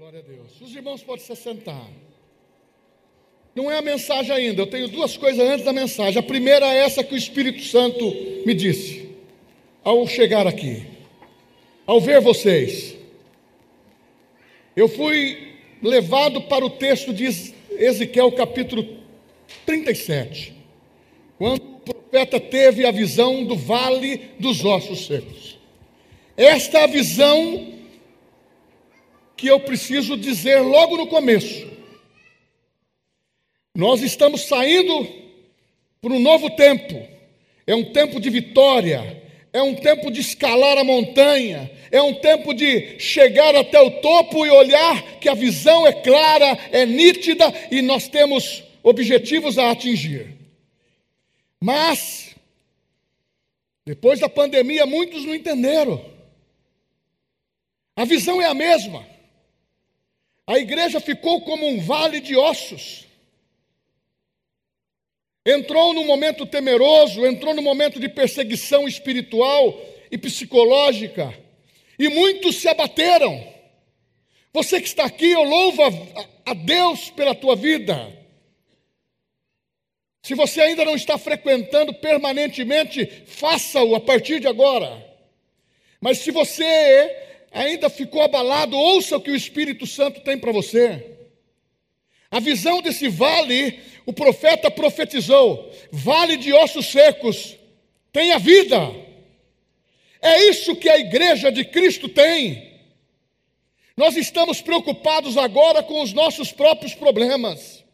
Glória a Deus. Os irmãos podem se sentar. Não é a mensagem ainda, eu tenho duas coisas antes da mensagem. A primeira é essa que o Espírito Santo me disse ao chegar aqui, ao ver vocês. Eu fui levado para o texto de Ezequiel, capítulo 37, quando o profeta teve a visão do vale dos ossos secos. Esta visão que eu preciso dizer logo no começo. Nós estamos saindo para um novo tempo. É um tempo de vitória, é um tempo de escalar a montanha, é um tempo de chegar até o topo e olhar que a visão é clara, é nítida e nós temos objetivos a atingir. Mas, depois da pandemia, muitos não entenderam. A visão é a mesma. A igreja ficou como um vale de ossos. Entrou num momento temeroso, entrou num momento de perseguição espiritual e psicológica, e muitos se abateram. Você que está aqui, eu louvo a, a Deus pela tua vida. Se você ainda não está frequentando permanentemente, faça-o a partir de agora. Mas se você ainda ficou abalado, ouça o que o Espírito Santo tem para você. A visão desse vale, o profeta profetizou: vale de ossos secos, tem a vida. É isso que a igreja de Cristo tem. Nós estamos preocupados agora com os nossos próprios problemas,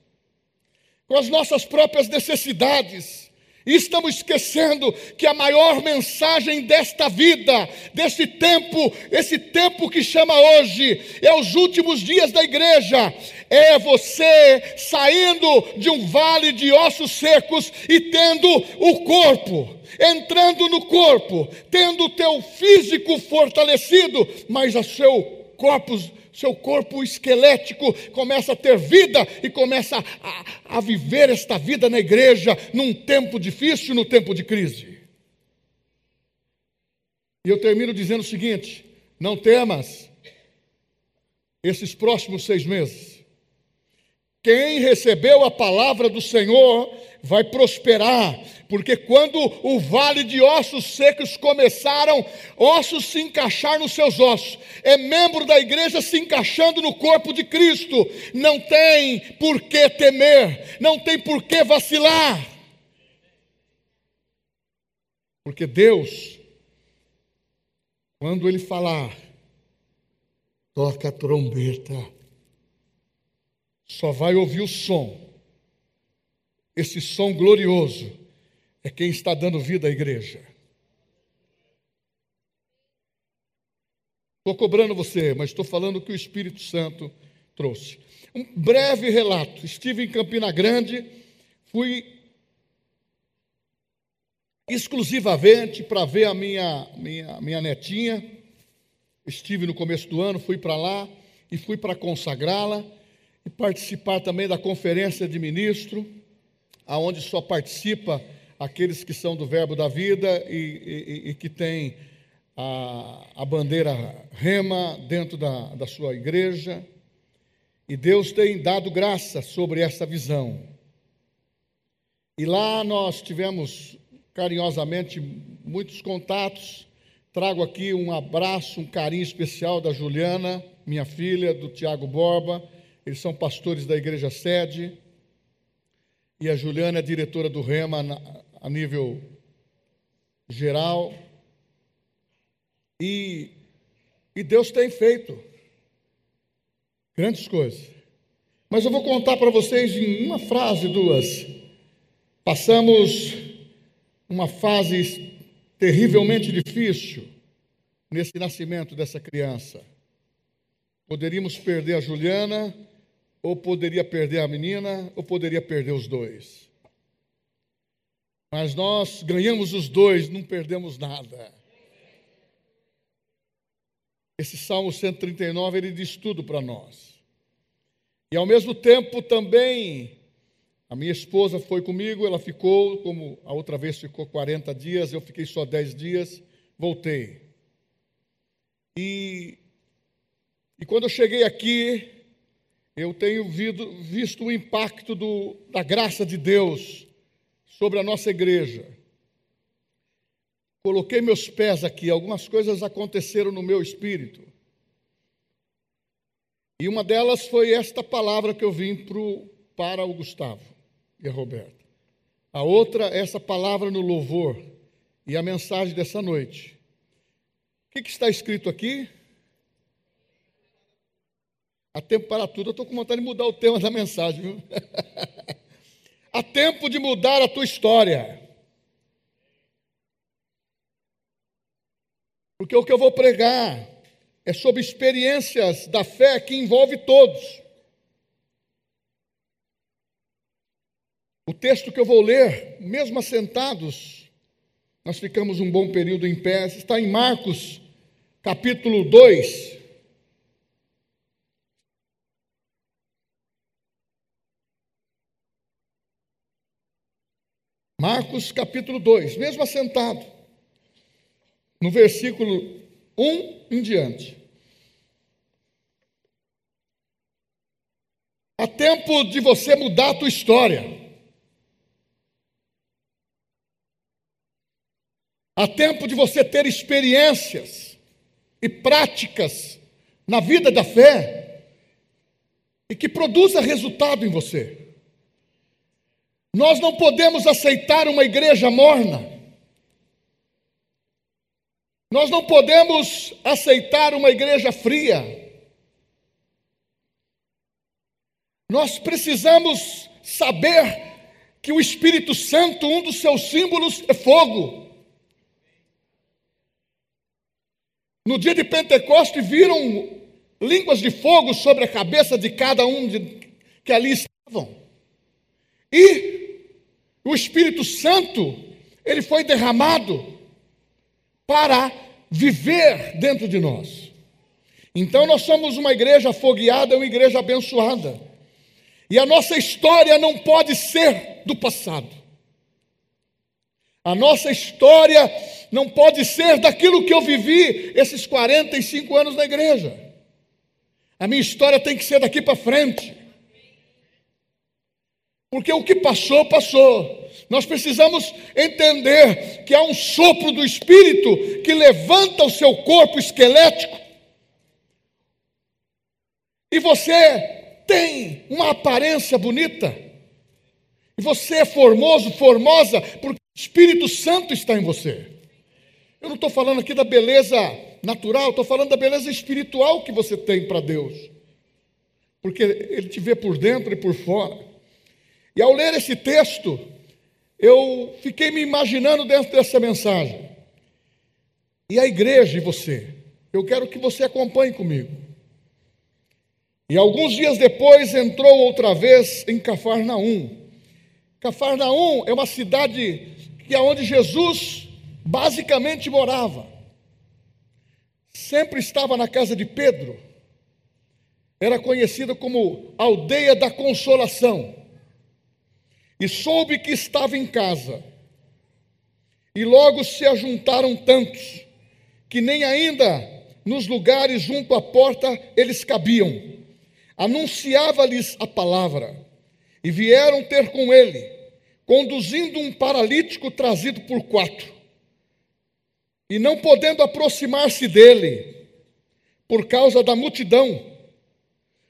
com as nossas próprias necessidades. E estamos esquecendo que a maior mensagem desta vida, desse tempo, esse tempo que chama hoje, é os últimos dias da igreja, é você saindo de um vale de ossos secos e tendo o corpo, entrando no corpo, tendo o teu físico fortalecido, mas o seu corpo seu corpo esquelético começa a ter vida e começa a, a viver esta vida na igreja num tempo difícil, no tempo de crise. E eu termino dizendo o seguinte: não temas esses próximos seis meses. Quem recebeu a palavra do Senhor vai prosperar, porque quando o vale de ossos secos começaram, ossos se encaixar nos seus ossos, é membro da igreja se encaixando no corpo de Cristo, não tem por que temer, não tem por que vacilar, porque Deus, quando Ele falar, toca a trombeta, só vai ouvir o som esse som glorioso é quem está dando vida à igreja. Estou cobrando você, mas estou falando que o Espírito Santo trouxe. Um breve relato. Estive em Campina Grande, fui exclusivamente para ver a minha, minha, minha netinha. Estive no começo do ano, fui para lá e fui para consagrá-la e participar também da conferência de ministro aonde só participa aqueles que são do Verbo da Vida e, e, e que têm a, a, bandeira rema dentro da, da sua igreja. E Deus tem dado graça sobre essa visão. E lá nós tivemos carinhosamente muitos contatos. Trago aqui um abraço, um carinho especial da Juliana, minha filha, do Tiago Borba. Eles são pastores da igreja sede e a Juliana é diretora do REMA a nível geral. E, e Deus tem feito grandes coisas. Mas eu vou contar para vocês em uma frase, duas. Passamos uma fase terrivelmente difícil nesse nascimento dessa criança. Poderíamos perder a Juliana, ou poderia perder a menina, ou poderia perder os dois. Mas nós ganhamos os dois, não perdemos nada. Esse Salmo 139, ele diz tudo para nós. E ao mesmo tempo também, a minha esposa foi comigo, ela ficou, como a outra vez ficou 40 dias, eu fiquei só 10 dias, voltei. E E quando eu cheguei aqui, eu tenho visto o impacto do, da graça de Deus sobre a nossa igreja. Coloquei meus pés aqui, algumas coisas aconteceram no meu espírito. E uma delas foi esta palavra que eu vim pro, para o Gustavo e a Roberta. A outra, essa palavra no louvor e a mensagem dessa noite. O que, que está escrito aqui? Há tempo para tudo. Eu estou com vontade de mudar o tema da mensagem, viu? Há tempo de mudar a tua história. Porque o que eu vou pregar é sobre experiências da fé que envolve todos. O texto que eu vou ler, mesmo assentados, nós ficamos um bom período em pé, está em Marcos, capítulo 2. Marcos capítulo 2, mesmo assentado, no versículo 1 em diante. Há tempo de você mudar a tua história. Há tempo de você ter experiências e práticas na vida da fé e que produza resultado em você. Nós não podemos aceitar uma igreja morna. Nós não podemos aceitar uma igreja fria. Nós precisamos saber que o Espírito Santo, um dos seus símbolos é fogo. No dia de Pentecostes viram línguas de fogo sobre a cabeça de cada um de, que ali estavam. E o Espírito Santo, ele foi derramado para viver dentro de nós. Então nós somos uma igreja afogueada, uma igreja abençoada. E a nossa história não pode ser do passado. A nossa história não pode ser daquilo que eu vivi esses 45 anos na igreja. A minha história tem que ser daqui para frente. Porque o que passou, passou. Nós precisamos entender que há um sopro do Espírito que levanta o seu corpo esquelético. E você tem uma aparência bonita. E você é formoso, formosa, porque o Espírito Santo está em você. Eu não estou falando aqui da beleza natural, estou falando da beleza espiritual que você tem para Deus. Porque Ele te vê por dentro e por fora. E ao ler esse texto, eu fiquei me imaginando dentro dessa mensagem. E a igreja e você. Eu quero que você acompanhe comigo. E alguns dias depois entrou outra vez em Cafarnaum. Cafarnaum é uma cidade que é onde Jesus basicamente morava. Sempre estava na casa de Pedro. Era conhecida como aldeia da consolação e soube que estava em casa. E logo se ajuntaram tantos, que nem ainda nos lugares junto à porta eles cabiam. Anunciava-lhes a palavra, e vieram ter com ele, conduzindo um paralítico trazido por quatro. E não podendo aproximar-se dele, por causa da multidão,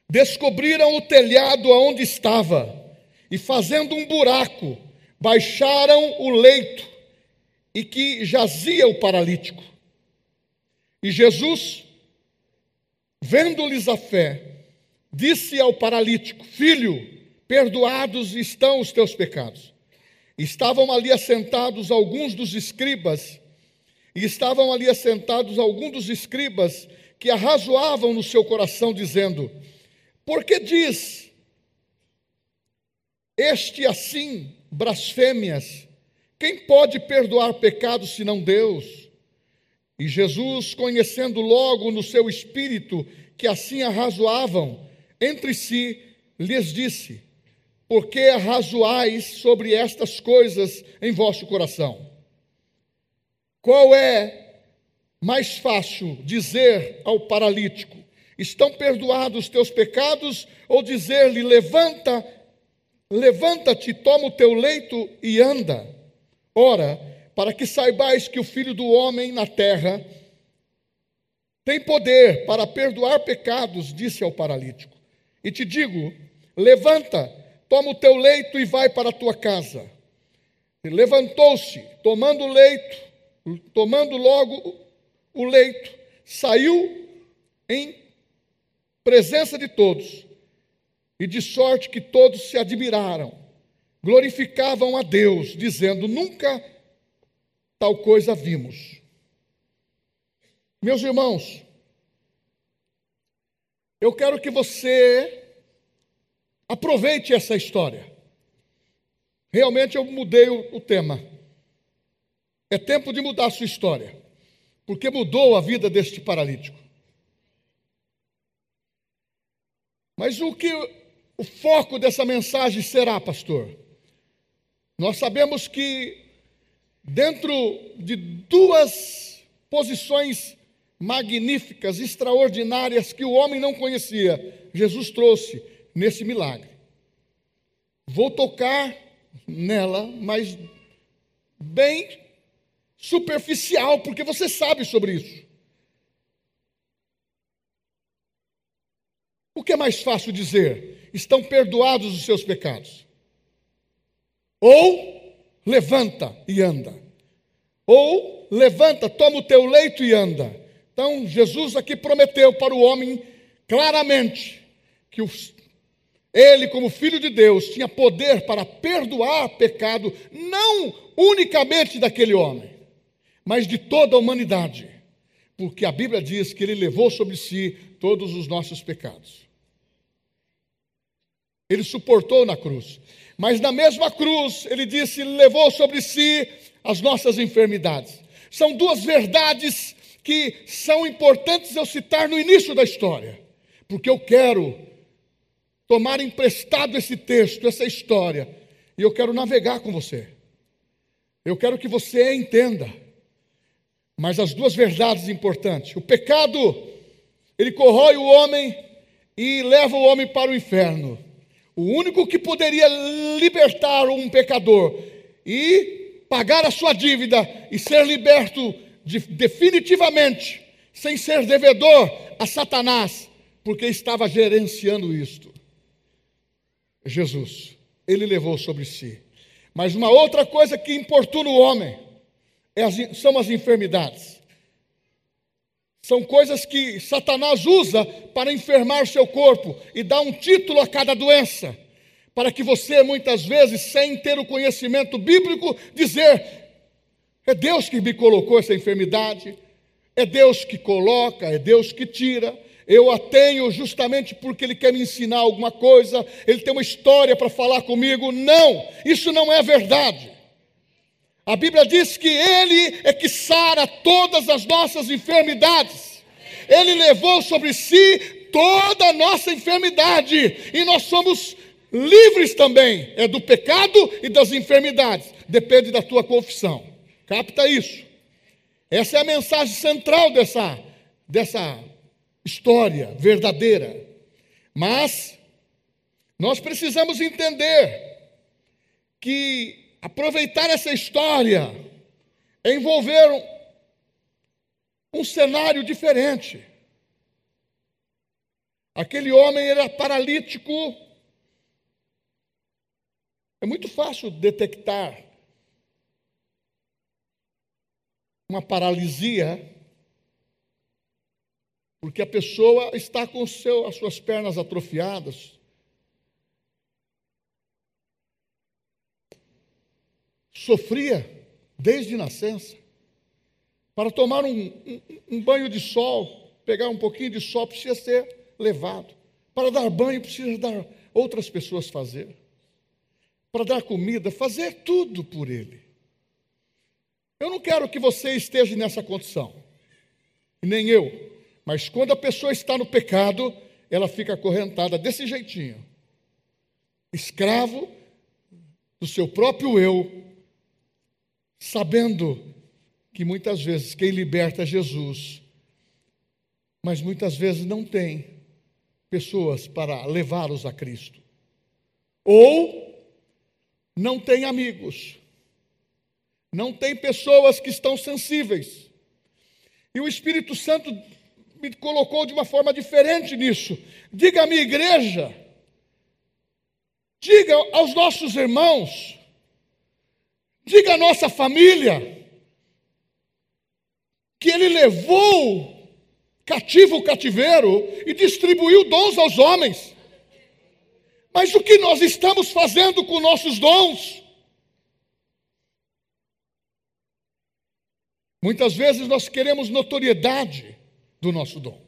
descobriram o telhado aonde estava e fazendo um buraco, baixaram o leito e que jazia o paralítico. E Jesus, vendo-lhes a fé, disse ao paralítico: Filho, perdoados estão os teus pecados. Estavam ali assentados alguns dos escribas, e estavam ali assentados alguns dos escribas que arrazoavam no seu coração, dizendo: Por que diz este assim blasfêmias. Quem pode perdoar pecados senão Deus? E Jesus, conhecendo logo no seu espírito que assim arrazoavam entre si, lhes disse: Por que arrazoais sobre estas coisas em vosso coração? Qual é mais fácil dizer ao paralítico: Estão perdoados os teus pecados? Ou dizer-lhe: Levanta, levanta-te, toma o teu leito e anda. Ora, para que saibais que o Filho do Homem na terra tem poder para perdoar pecados, disse ao paralítico. E te digo: levanta, toma o teu leito e vai para a tua casa. Levantou-se, tomando o leito, tomando logo o leito, saiu em presença de todos, e de sorte que todos se admiraram, glorificavam a Deus, dizendo: Nunca tal coisa vimos. Meus irmãos, eu quero que você aproveite essa história. Realmente eu mudei o, o tema. É tempo de mudar a sua história, porque mudou a vida deste paralítico. Mas o que o foco dessa mensagem será, pastor? Nós sabemos que dentro de duas posições magníficas, extraordinárias que o homem não conhecia, Jesus trouxe nesse milagre. Vou tocar nela, mas bem superficial, porque você sabe sobre isso. O que é mais fácil dizer? Estão perdoados os seus pecados. Ou levanta e anda. Ou levanta, toma o teu leito e anda. Então, Jesus aqui prometeu para o homem claramente que ele, como filho de Deus, tinha poder para perdoar pecado, não unicamente daquele homem, mas de toda a humanidade. Porque a Bíblia diz que ele levou sobre si todos os nossos pecados. Ele suportou na cruz. Mas na mesma cruz, ele disse, levou sobre si as nossas enfermidades. São duas verdades que são importantes eu citar no início da história, porque eu quero tomar emprestado esse texto, essa história, e eu quero navegar com você. Eu quero que você entenda. Mas as duas verdades importantes: o pecado, ele corrói o homem e leva o homem para o inferno. O único que poderia libertar um pecador e pagar a sua dívida e ser liberto de, definitivamente, sem ser devedor a Satanás, porque estava gerenciando isto. Jesus, ele levou sobre si. Mas uma outra coisa que importuna o homem é as, são as enfermidades. São coisas que Satanás usa para enfermar seu corpo e dar um título a cada doença, para que você, muitas vezes, sem ter o conhecimento bíblico, dizer: é Deus que me colocou essa enfermidade, é Deus que coloca, é Deus que tira. Eu a tenho justamente porque Ele quer me ensinar alguma coisa, Ele tem uma história para falar comigo. Não, isso não é verdade. A Bíblia diz que Ele é que sara todas as nossas enfermidades. Ele levou sobre si toda a nossa enfermidade. E nós somos livres também. É do pecado e das enfermidades. Depende da tua confissão. Capta isso. Essa é a mensagem central dessa, dessa história verdadeira. Mas nós precisamos entender que aproveitar essa história é envolver um, um cenário diferente. Aquele homem era paralítico. É muito fácil detectar uma paralisia, porque a pessoa está com seu, as suas pernas atrofiadas, sofria desde nascença. Para tomar um, um, um, banho de sol, pegar um pouquinho de sol, precisa ser levado. Para dar banho, precisa dar outras pessoas fazer. Para dar comida, fazer tudo por ele. Eu não quero que você esteja nessa condição, nem eu. Mas quando a pessoa está no pecado, ela fica acorrentada desse jeitinho, escravo do seu próprio eu, sabendo que muitas vezes quem liberta é Jesus, mas muitas vezes não tem pessoas para levá-los a Cristo. Ou não tem amigos, não tem pessoas que estão sensíveis. E o Espírito Santo me colocou de uma forma diferente nisso. Diga à minha igreja, diga aos nossos irmãos, diga à nossa família, que ele levou cativo o cativeiro e distribuiu dons aos homens. Mas o que nós estamos fazendo com nossos dons? Muitas vezes nós queremos notoriedade do nosso dom.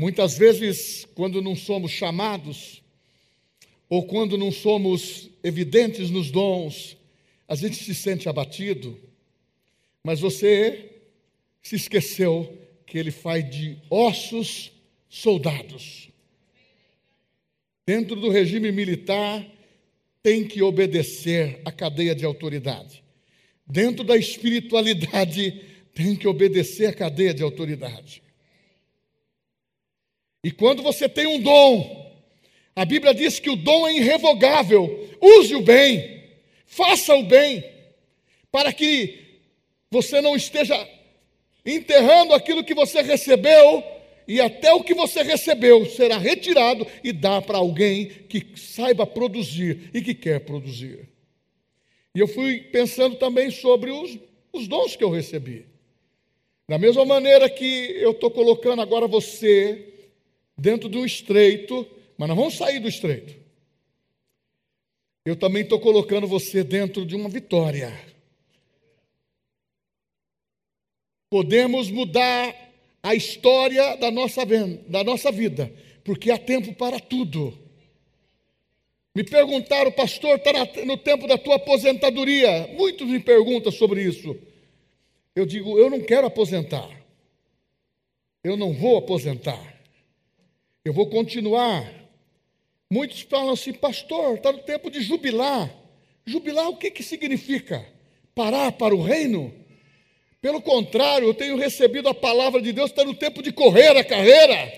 Muitas vezes, quando não somos chamados, ou quando não somos evidentes nos dons, a gente se sente abatido, mas você se esqueceu que ele faz de ossos soldados. Dentro do regime militar, tem que obedecer à cadeia de autoridade. Dentro da espiritualidade, tem que obedecer à cadeia de autoridade. E quando você tem um dom, a Bíblia diz que o dom é irrevogável. Use o bem, faça o bem, para que você não esteja enterrando aquilo que você recebeu, e até o que você recebeu será retirado e dá para alguém que saiba produzir e que quer produzir. E eu fui pensando também sobre os, os dons que eu recebi. Da mesma maneira que eu estou colocando agora você dentro do estreito, mas não vamos sair do estreito. Eu também estou colocando você dentro de uma vitória. Podemos mudar a história da nossa, da nossa vida, porque há tempo para tudo. Me perguntaram, pastor, está no tempo da tua aposentadoria. Muitos me perguntam sobre isso. Eu digo, eu não quero aposentar. Eu não vou aposentar. Eu vou continuar. Muitos falam assim, pastor, está no tempo de jubilar. Jubilar o que, que significa? Parar para o reino? Pelo contrário, eu tenho recebido a palavra de Deus, está no tempo de correr a carreira.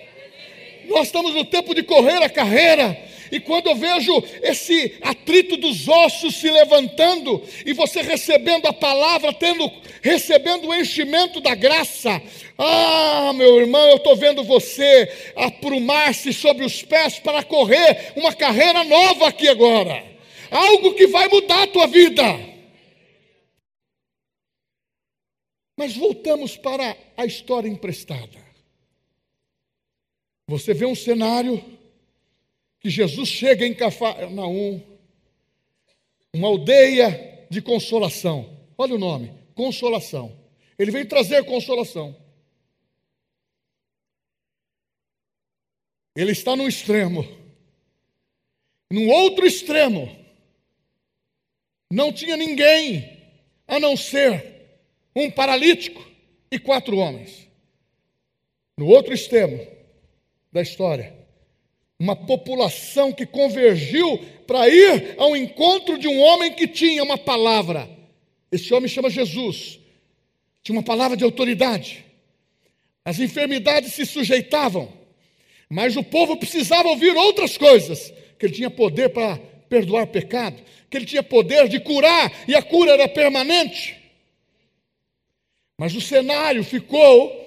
Nós estamos no tempo de correr a carreira. E quando eu vejo esse atrito dos ossos se levantando e você recebendo a palavra, tendo recebendo o enchimento da graça, ah, meu irmão, eu estou vendo você aprumar-se sobre os pés para correr uma carreira nova aqui agora. Algo que vai mudar a tua vida. Mas voltamos para a história emprestada. Você vê um cenário que Jesus chega em Cafarnaum, uma aldeia de consolação. Olha o nome, consolação. Ele veio trazer consolação. Ele está no extremo. No outro extremo, não tinha ninguém a não ser um paralítico e quatro homens. No outro extremo da história, uma população que convergiu para ir ao encontro de um homem que tinha uma palavra. Esse homem chama Jesus. Tinha uma palavra de autoridade. As enfermidades se sujeitavam, mas o povo precisava ouvir outras coisas, que ele tinha poder para perdoar pecado, que ele tinha poder de curar e a cura era permanente. Mas o cenário ficou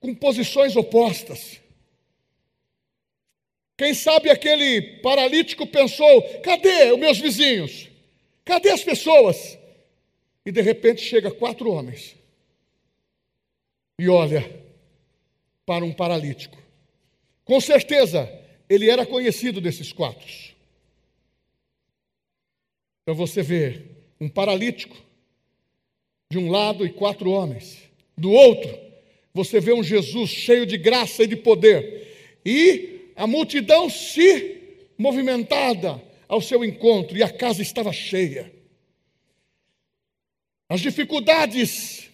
com posições opostas. Quem sabe aquele paralítico pensou: cadê os meus vizinhos? Cadê as pessoas? E de repente chega quatro homens e olha para um paralítico. Com certeza, ele era conhecido desses quatro. Então você vê um paralítico de um lado e quatro homens. Do outro, você vê um Jesus cheio de graça e de poder. E a multidão se movimentada ao seu encontro, e a casa estava cheia. As dificuldades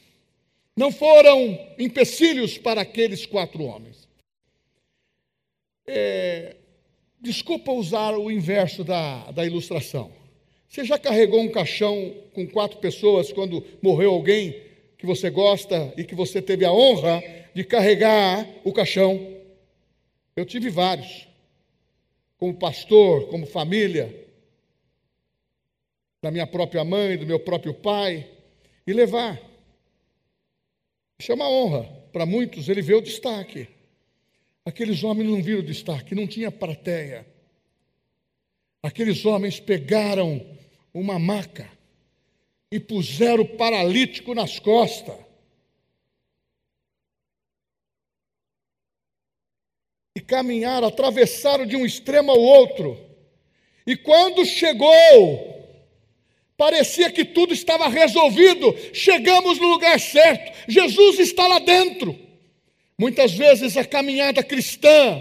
não foram empecilhos para aqueles quatro homens. É, desculpa usar o inverso da, da ilustração. Você já carregou um caixão com quatro pessoas quando morreu alguém que você gosta e que você teve a honra de carregar o caixão. Eu tive vários, como pastor, como família, da minha própria mãe, do meu próprio pai, e levar. Isso é uma honra. Para muitos, ele vê o destaque. Aqueles homens não viram o destaque, não tinha plateia. Aqueles homens pegaram uma maca e puseram o paralítico nas costas. E caminharam, atravessaram de um extremo ao outro. E quando chegou Parecia que tudo estava resolvido, chegamos no lugar certo, Jesus está lá dentro. Muitas vezes a caminhada cristã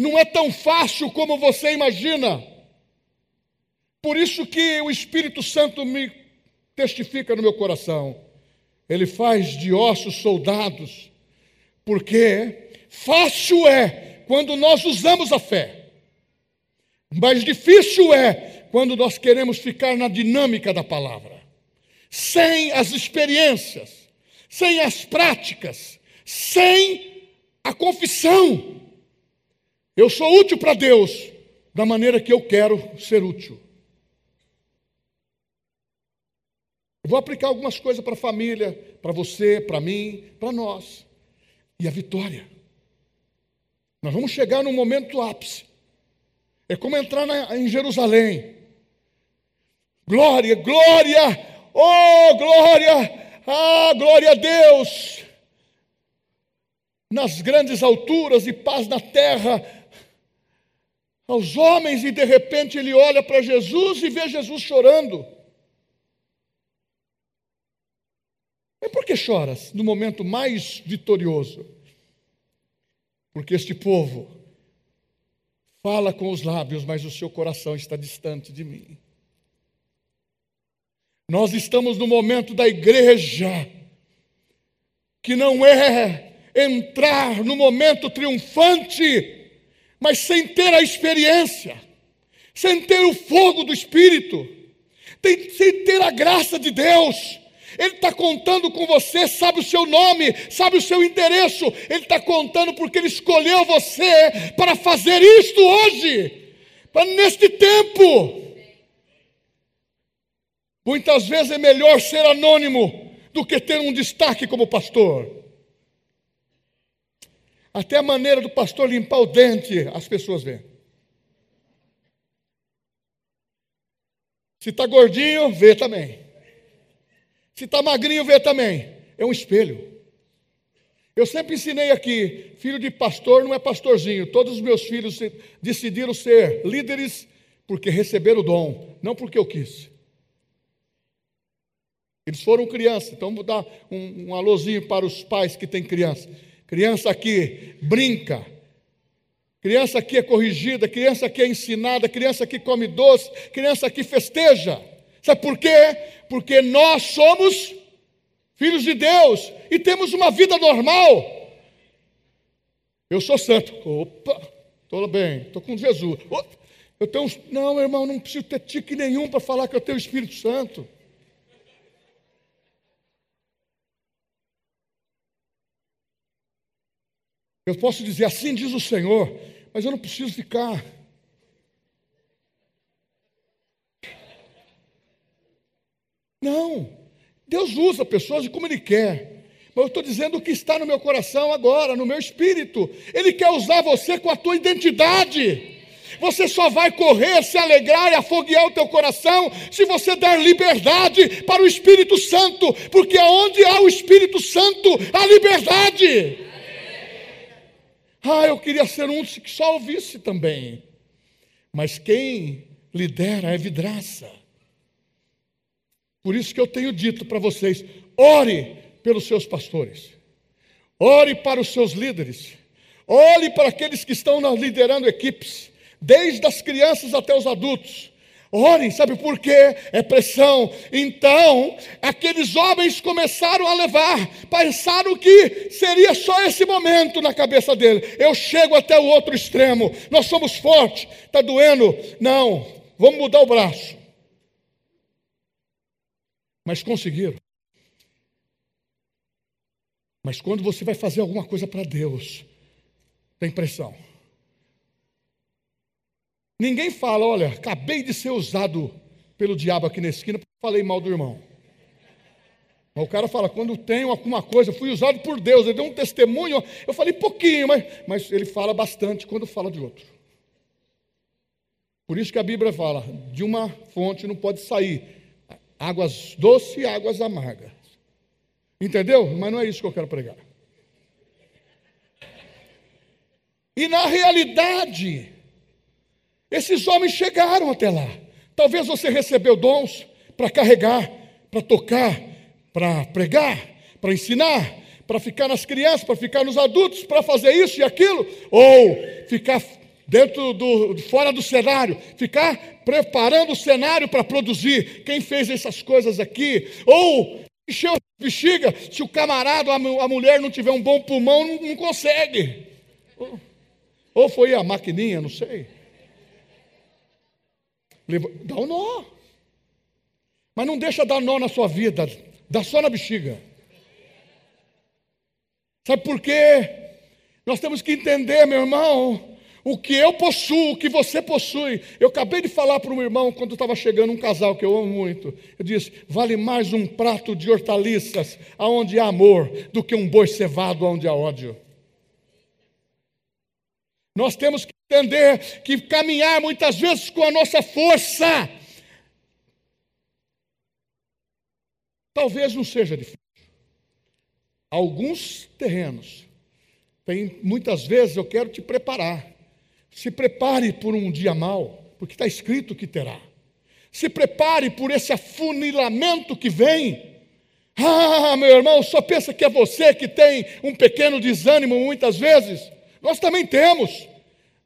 não é tão fácil como você imagina. Por isso que o Espírito Santo me testifica no meu coração. Ele faz de ossos soldados, porque fácil é quando nós usamos a fé. Mas difícil é quando nós queremos ficar na dinâmica da palavra, sem as experiências, sem as práticas, sem a confissão. Eu sou útil para Deus da maneira que eu quero ser útil. Eu vou aplicar algumas coisas para a família, para você, para mim, para nós. E a vitória. Nós vamos chegar num momento ápice. É como entrar na, em Jerusalém. Glória, glória, oh glória, ah, glória a Deus. Nas grandes alturas e paz na terra, aos homens, e de repente ele olha para Jesus e vê Jesus chorando. Por que choras no momento mais vitorioso? Porque este povo Fala com os lábios, mas o seu coração está distante de mim. Nós estamos no momento da igreja, que não é entrar no momento triunfante, mas sem ter a experiência, sem ter o fogo do Espírito, sem ter a graça de Deus. Ele está contando com você, sabe o seu nome, sabe o seu endereço. Ele está contando porque Ele escolheu você para fazer isto hoje, para neste tempo. Muitas vezes é melhor ser anônimo do que ter um destaque como pastor. Até a maneira do pastor limpar o dente, as pessoas veem. Se está gordinho, vê também. Se está magrinho, vê também. É um espelho. Eu sempre ensinei aqui: filho de pastor não é pastorzinho. Todos os meus filhos decidiram ser líderes porque receberam o dom, não porque eu quis. Eles foram crianças, então vou dar um, um alôzinho para os pais que têm criança. Criança aqui brinca, criança aqui é corrigida, criança aqui é ensinada, criança aqui come doce, criança aqui festeja. Sabe por quê? Porque nós somos filhos de Deus e temos uma vida normal. Eu sou santo. Opa, estou bem, estou com Jesus. Eu tenho. Não, irmão, não preciso ter tique nenhum para falar que eu tenho o Espírito Santo. Eu posso dizer assim diz o Senhor, mas eu não preciso ficar Não. Deus usa pessoas como Ele quer. Mas eu estou dizendo o que está no meu coração agora, no meu espírito. Ele quer usar você com a tua identidade. Você só vai correr, se alegrar e afoguear o teu coração se você der liberdade para o Espírito Santo, porque aonde há o Espírito Santo, há liberdade. Ah, eu queria ser um que só ouvisse também. Mas quem lidera é vidraça. Por isso que eu tenho dito para vocês: ore pelos seus pastores, ore para os seus líderes, ore para aqueles que estão liderando equipes, desde as crianças até os adultos. Orem, sabe por quê? É pressão. Então, aqueles homens começaram a levar, pensaram que seria só esse momento na cabeça dele. Eu chego até o outro extremo. Nós somos fortes, está doendo. Não, vamos mudar o braço mas conseguiram. Mas quando você vai fazer alguma coisa para Deus, tem pressão. Ninguém fala, olha, acabei de ser usado pelo diabo aqui na esquina porque falei mal do irmão. Mas o cara fala, quando tenho alguma coisa, fui usado por Deus, ele deu um testemunho, eu falei pouquinho, mas, mas ele fala bastante quando fala de outro. Por isso que a Bíblia fala, de uma fonte não pode sair águas doces e águas amargas. Entendeu? Mas não é isso que eu quero pregar. E na realidade, esses homens chegaram até lá. Talvez você recebeu dons para carregar, para tocar, para pregar, para ensinar, para ficar nas crianças, para ficar nos adultos, para fazer isso e aquilo, ou ficar dentro do fora do cenário, ficar preparando o cenário para produzir. Quem fez essas coisas aqui? Ou encheu a bexiga, se o camarada, a mulher não tiver um bom pulmão, não, não consegue. Ou, ou foi a maquininha, não sei. Dá um nó. Mas não deixa dar nó na sua vida, dá só na bexiga. Sabe por quê? Nós temos que entender, meu irmão, o que eu possuo, o que você possui. Eu acabei de falar para um irmão quando estava chegando um casal que eu amo muito. Eu disse: vale mais um prato de hortaliças aonde há amor do que um boi cevado aonde há ódio. Nós temos que entender que caminhar muitas vezes com a nossa força talvez não seja difícil. Alguns terrenos tem muitas vezes eu quero te preparar se prepare por um dia mau, porque está escrito que terá. Se prepare por esse afunilamento que vem. Ah, meu irmão, só pensa que é você que tem um pequeno desânimo muitas vezes. Nós também temos.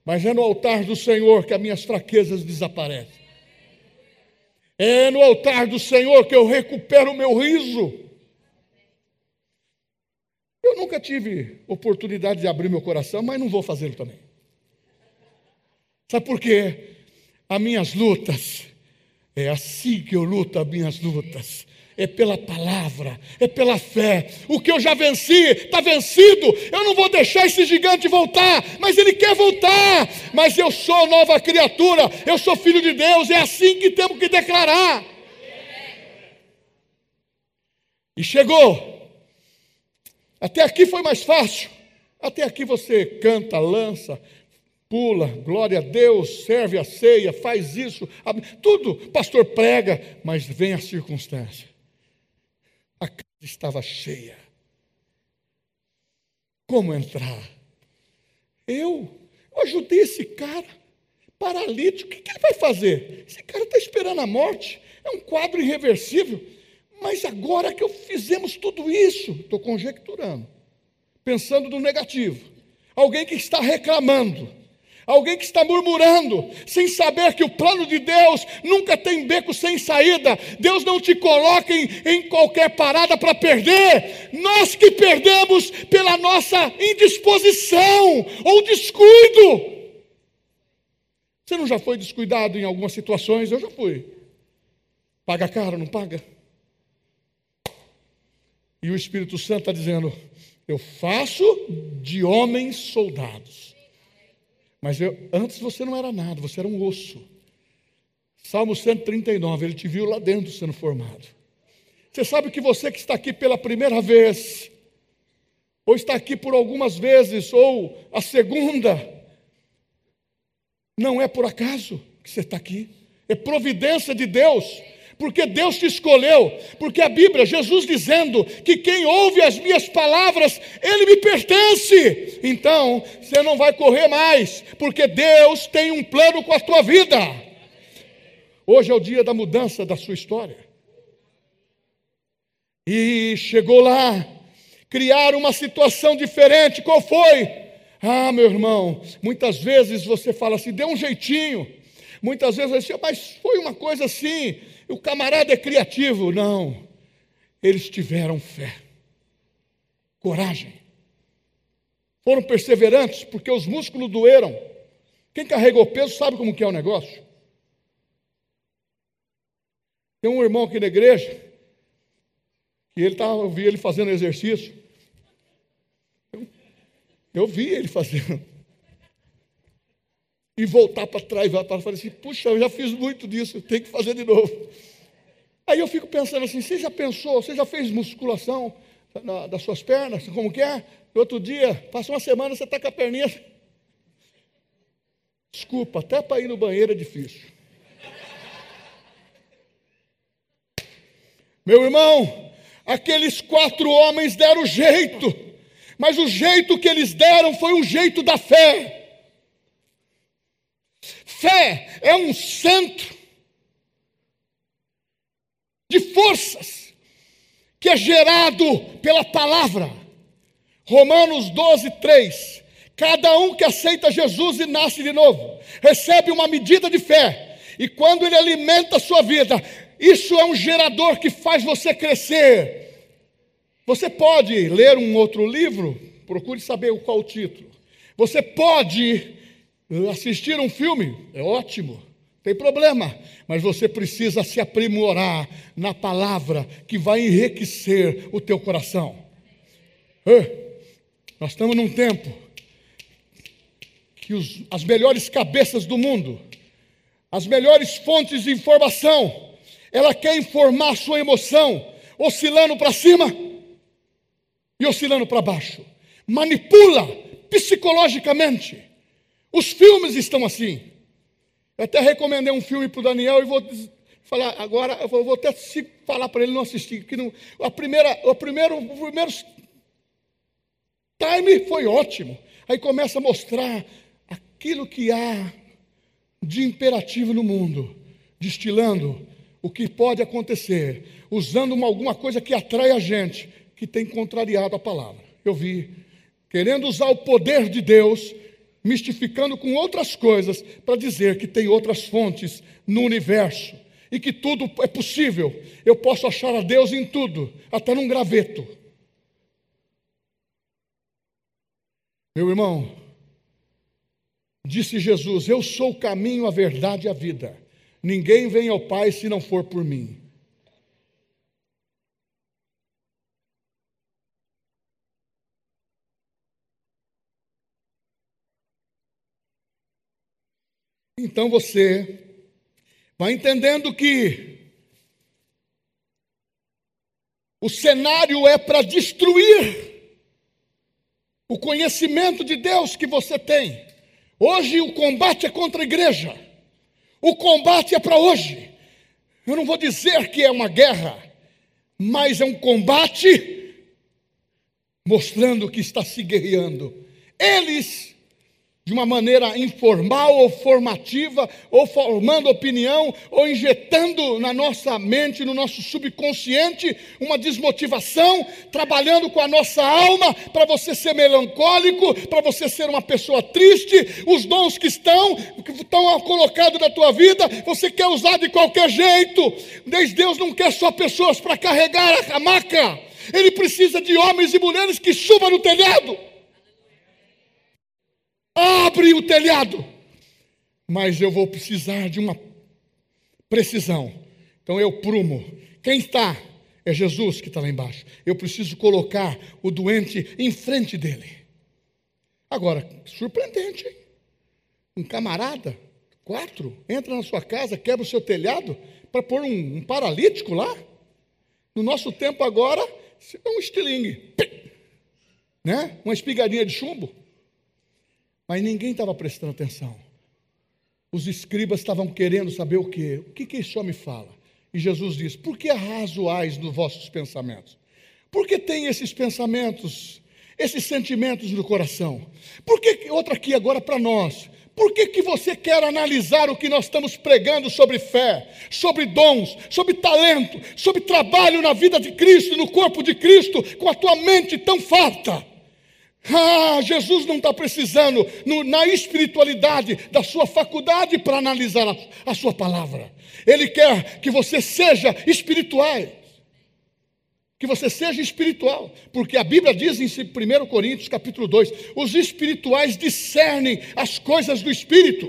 Mas é no altar do Senhor que as minhas fraquezas desaparecem. É no altar do Senhor que eu recupero o meu riso. Eu nunca tive oportunidade de abrir meu coração, mas não vou fazê-lo também. Sabe por quê? As minhas lutas, é assim que eu luto as minhas lutas. É pela palavra, é pela fé. O que eu já venci, está vencido. Eu não vou deixar esse gigante voltar, mas ele quer voltar. Mas eu sou nova criatura, eu sou filho de Deus, é assim que temos que declarar. E chegou. Até aqui foi mais fácil. Até aqui você canta, lança, pula, glória a Deus, serve a ceia, faz isso, tudo, pastor prega, mas vem a circunstância. A casa estava cheia. Como entrar? Eu, eu ajudei esse cara, paralítico, o que, que ele vai fazer? Esse cara está esperando a morte, é um quadro irreversível. Mas agora que eu fizemos tudo isso, estou conjecturando, pensando no negativo. Alguém que está reclamando, Alguém que está murmurando, sem saber que o plano de Deus nunca tem beco sem saída. Deus não te coloca em, em qualquer parada para perder. Nós que perdemos pela nossa indisposição ou descuido. Você não já foi descuidado em algumas situações? Eu já fui. Paga caro, não paga? E o Espírito Santo está dizendo: Eu faço de homens soldados. Mas eu, antes você não era nada, você era um osso. Salmo 139, ele te viu lá dentro sendo formado. Você sabe que você que está aqui pela primeira vez, ou está aqui por algumas vezes, ou a segunda, não é por acaso que você está aqui, é providência de Deus porque Deus te escolheu, porque a Bíblia, Jesus dizendo que quem ouve as minhas palavras, ele me pertence. Então, você não vai correr mais, porque Deus tem um plano com a tua vida. Hoje é o dia da mudança da sua história. E chegou lá, criar uma situação diferente. Qual foi? Ah, meu irmão, muitas vezes você fala assim, deu um jeitinho. Muitas vezes você, mas foi uma coisa assim, o camarada é criativo. Não. Eles tiveram fé, coragem. Foram perseverantes porque os músculos doeram. Quem carregou peso sabe como que é o negócio. Tem um irmão aqui na igreja que ele tá, eu vi ele fazendo exercício. Eu vi ele fazendo. E voltar para trás, voltar para falei assim, puxa, eu já fiz muito disso, tenho que fazer de novo. Aí eu fico pensando assim, você já pensou, você já fez musculação na, das suas pernas, como que é? No outro dia, passa uma semana, você está com a perninha. Desculpa, até para ir no banheiro é difícil. Meu irmão, aqueles quatro homens deram jeito, mas o jeito que eles deram foi o jeito da fé. Fé é um centro de forças que é gerado pela palavra. Romanos 12, 3. Cada um que aceita Jesus e nasce de novo, recebe uma medida de fé, e quando ele alimenta a sua vida, isso é um gerador que faz você crescer. Você pode ler um outro livro, procure saber qual o título. Você pode assistir um filme, é ótimo, tem problema, mas você precisa se aprimorar na palavra que vai enriquecer o teu coração. nós estamos num tempo que os, as melhores cabeças do mundo, as melhores fontes de informação, ela quer informar a sua emoção, oscilando para cima e oscilando para baixo. Manipula psicologicamente. Os filmes estão assim. Eu até recomendei um filme para o Daniel e vou falar agora, eu vou até falar para ele não assistir, que não, a primeira, o primeiro, o primeiro time foi ótimo. Aí começa a mostrar aquilo que há de imperativo no mundo, destilando o que pode acontecer, usando uma, alguma coisa que atrai a gente, que tem contrariado a palavra. Eu vi, querendo usar o poder de Deus mistificando com outras coisas para dizer que tem outras fontes no universo e que tudo é possível. Eu posso achar a Deus em tudo, até num graveto. Meu irmão, disse Jesus: Eu sou o caminho, a verdade e a vida. Ninguém vem ao Pai se não for por mim. Então você vai entendendo que o cenário é para destruir o conhecimento de Deus que você tem. Hoje o combate é contra a igreja. O combate é para hoje. Eu não vou dizer que é uma guerra, mas é um combate mostrando que está se guerreando. Eles de uma maneira informal ou formativa, ou formando opinião, ou injetando na nossa mente, no nosso subconsciente, uma desmotivação, trabalhando com a nossa alma para você ser melancólico, para você ser uma pessoa triste. Os dons que estão, que estão colocados na tua vida, você quer usar de qualquer jeito. Deus não quer só pessoas para carregar a maca, Ele precisa de homens e mulheres que subam no telhado. Abre o telhado. Mas eu vou precisar de uma precisão. Então eu prumo. Quem está? É Jesus que está lá embaixo. Eu preciso colocar o doente em frente dele. Agora, surpreendente, hein? Um camarada, quatro, entra na sua casa, quebra o seu telhado para pôr um, um, paralítico lá. No nosso tempo agora, é um estilingue, né? Uma espigadinha de chumbo. Mas ninguém estava prestando atenção. Os escribas estavam querendo saber o quê? O que, que esse homem fala? E Jesus diz: Por que arrazoais nos vossos pensamentos? Por que tem esses pensamentos, esses sentimentos no coração? Por que, outra aqui agora para nós, por que, que você quer analisar o que nós estamos pregando sobre fé, sobre dons, sobre talento, sobre trabalho na vida de Cristo, no corpo de Cristo, com a tua mente tão farta? Ah, Jesus não está precisando no, na espiritualidade da sua faculdade para analisar a, a sua palavra. Ele quer que você seja espiritual. Que você seja espiritual, porque a Bíblia diz em 1 Coríntios capítulo 2: os espirituais discernem as coisas do espírito.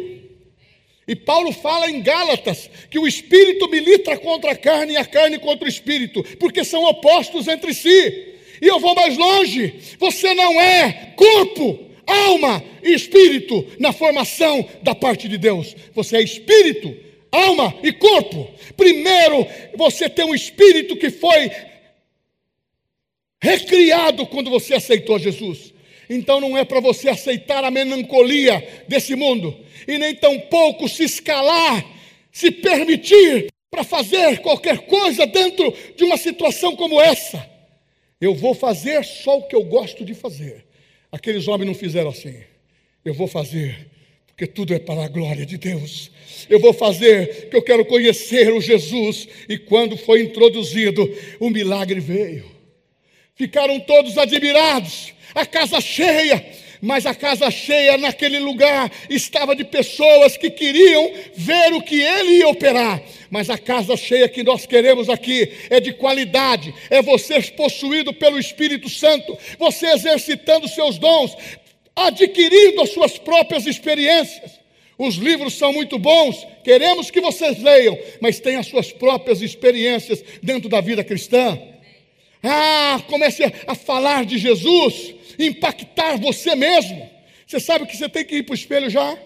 E Paulo fala em Gálatas que o espírito milita contra a carne e a carne contra o espírito, porque são opostos entre si. E eu vou mais longe: você não é corpo, alma e espírito na formação da parte de Deus. Você é espírito, alma e corpo. Primeiro, você tem um espírito que foi recriado quando você aceitou Jesus. Então não é para você aceitar a melancolia desse mundo e nem tampouco se escalar, se permitir para fazer qualquer coisa dentro de uma situação como essa. Eu vou fazer só o que eu gosto de fazer. Aqueles homens não fizeram assim. Eu vou fazer porque tudo é para a glória de Deus. Eu vou fazer que eu quero conhecer o Jesus. E quando foi introduzido, o milagre veio. Ficaram todos admirados a casa cheia, mas a casa cheia naquele lugar estava de pessoas que queriam ver o que ele ia operar. Mas a casa cheia que nós queremos aqui é de qualidade, é você possuído pelo Espírito Santo, você exercitando seus dons, adquirindo as suas próprias experiências. Os livros são muito bons, queremos que vocês leiam, mas tem as suas próprias experiências dentro da vida cristã. Ah, comece a falar de Jesus, impactar você mesmo. Você sabe que você tem que ir para o espelho já?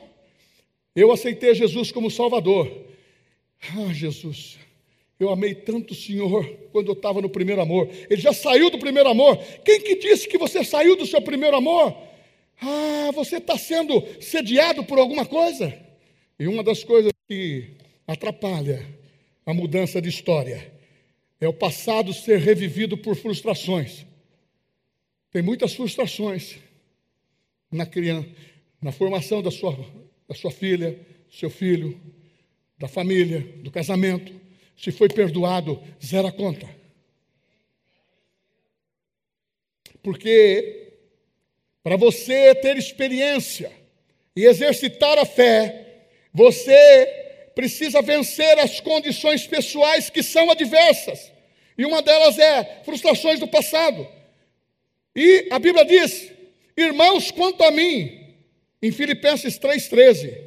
Eu aceitei Jesus como Salvador. Ah, Jesus, eu amei tanto o Senhor quando eu estava no primeiro amor. Ele já saiu do primeiro amor. Quem que disse que você saiu do seu primeiro amor? Ah, você está sendo sediado por alguma coisa? E uma das coisas que atrapalha a mudança de história é o passado ser revivido por frustrações. Tem muitas frustrações na criança, na formação da sua, da sua filha, do seu filho, da família, do casamento. Se foi perdoado, zero a conta. Porque para você ter experiência e exercitar a fé, você precisa vencer as condições pessoais que são adversas. E uma delas é frustrações do passado. E a Bíblia diz: Irmãos, quanto a mim, em Filipenses 3,13,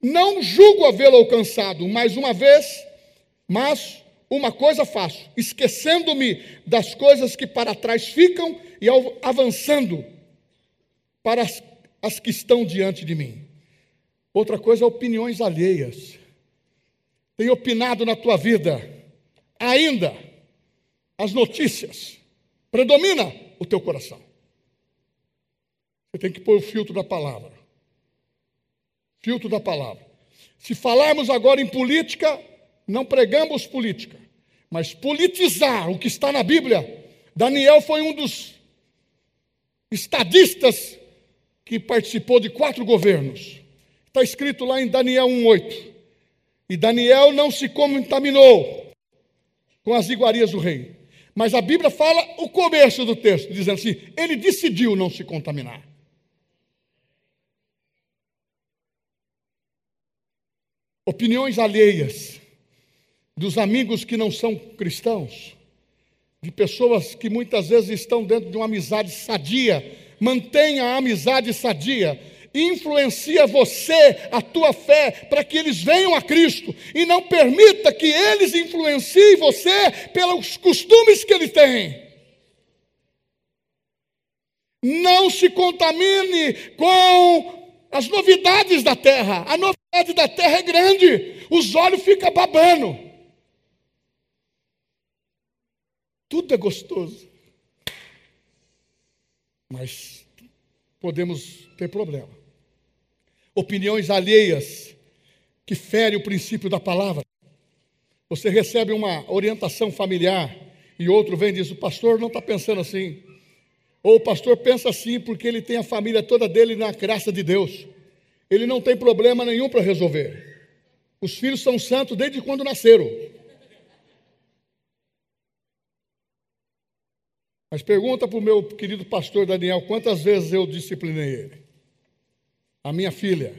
não julgo havê-lo alcançado, mais uma vez, mas uma coisa faço, esquecendo-me das coisas que para trás ficam e avançando para as, as que estão diante de mim. Outra coisa, opiniões alheias. Tem opinado na tua vida, ainda, as notícias, predomina o teu coração. Você tem que pôr o filtro da palavra. Filtro da palavra. Se falarmos agora em política, não pregamos política, mas politizar o que está na Bíblia. Daniel foi um dos estadistas que participou de quatro governos. Está escrito lá em Daniel 1,8. E Daniel não se contaminou com as iguarias do rei. Mas a Bíblia fala o começo do texto, dizendo assim: ele decidiu não se contaminar. Opiniões alheias dos amigos que não são cristãos, de pessoas que muitas vezes estão dentro de uma amizade sadia. Mantenha a amizade sadia influencia você, a tua fé, para que eles venham a Cristo e não permita que eles influenciem você pelos costumes que eles têm. Não se contamine com as novidades da terra. A novidade da terra é grande, os olhos ficam babando. Tudo é gostoso. Mas podemos ter problema opiniões alheias que ferem o princípio da palavra. Você recebe uma orientação familiar e outro vem e diz: o pastor não está pensando assim. Ou o pastor pensa assim porque ele tem a família toda dele na graça de Deus. Ele não tem problema nenhum para resolver. Os filhos são santos desde quando nasceram. Mas pergunta para o meu querido pastor Daniel quantas vezes eu disciplinei ele a minha filha,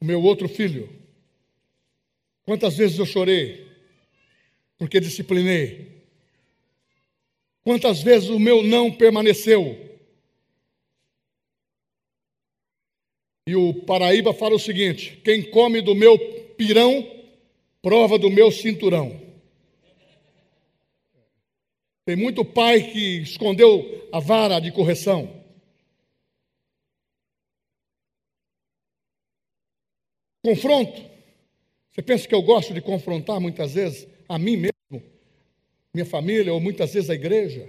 o meu outro filho. Quantas vezes eu chorei porque disciplinei? Quantas vezes o meu não permaneceu? E o Paraíba fala o seguinte: quem come do meu pirão, prova do meu cinturão. Tem muito pai que escondeu a vara de correção. Confronto. Você pensa que eu gosto de confrontar muitas vezes a mim mesmo, minha família ou muitas vezes a igreja?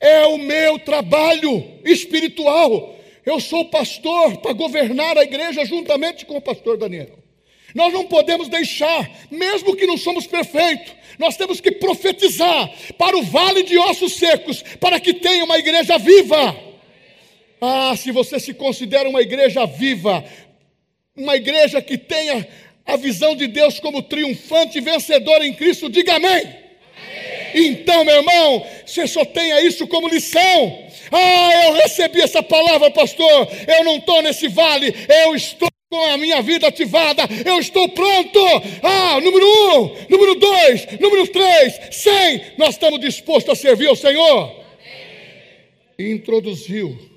É o meu trabalho espiritual. Eu sou pastor para governar a igreja juntamente com o pastor Daniel. Nós não podemos deixar, mesmo que não somos perfeitos, nós temos que profetizar para o vale de ossos secos, para que tenha uma igreja viva. Ah, se você se considera uma igreja viva, uma igreja que tenha a visão de Deus como triunfante e vencedor em Cristo, diga amém. amém. Então, meu irmão, você só tenha isso como lição. Ah, eu recebi essa palavra, pastor. Eu não estou nesse vale, eu estou com a minha vida ativada, eu estou pronto. Ah, número um, número dois, número três, cem. Nós estamos dispostos a servir ao Senhor. Amém. E introduziu.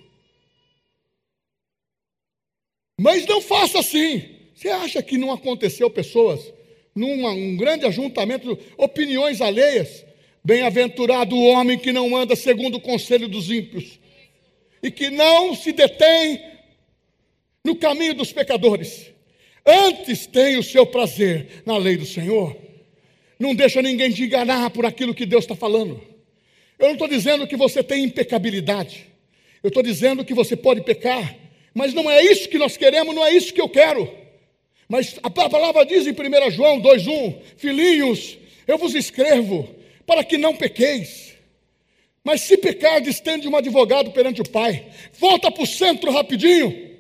Mas não faça assim. Você acha que não aconteceu pessoas num um grande ajuntamento, opiniões alheias? Bem-aventurado o homem que não anda segundo o conselho dos ímpios e que não se detém no caminho dos pecadores. Antes tem o seu prazer na lei do Senhor. Não deixa ninguém te enganar por aquilo que Deus está falando. Eu não estou dizendo que você tem impecabilidade. Eu estou dizendo que você pode pecar. Mas não é isso que nós queremos, não é isso que eu quero. Mas a palavra diz em 1 João 2,1: Filhinhos, eu vos escrevo para que não pequeis. Mas se pecar, estende um advogado perante o Pai. Volta para o centro rapidinho.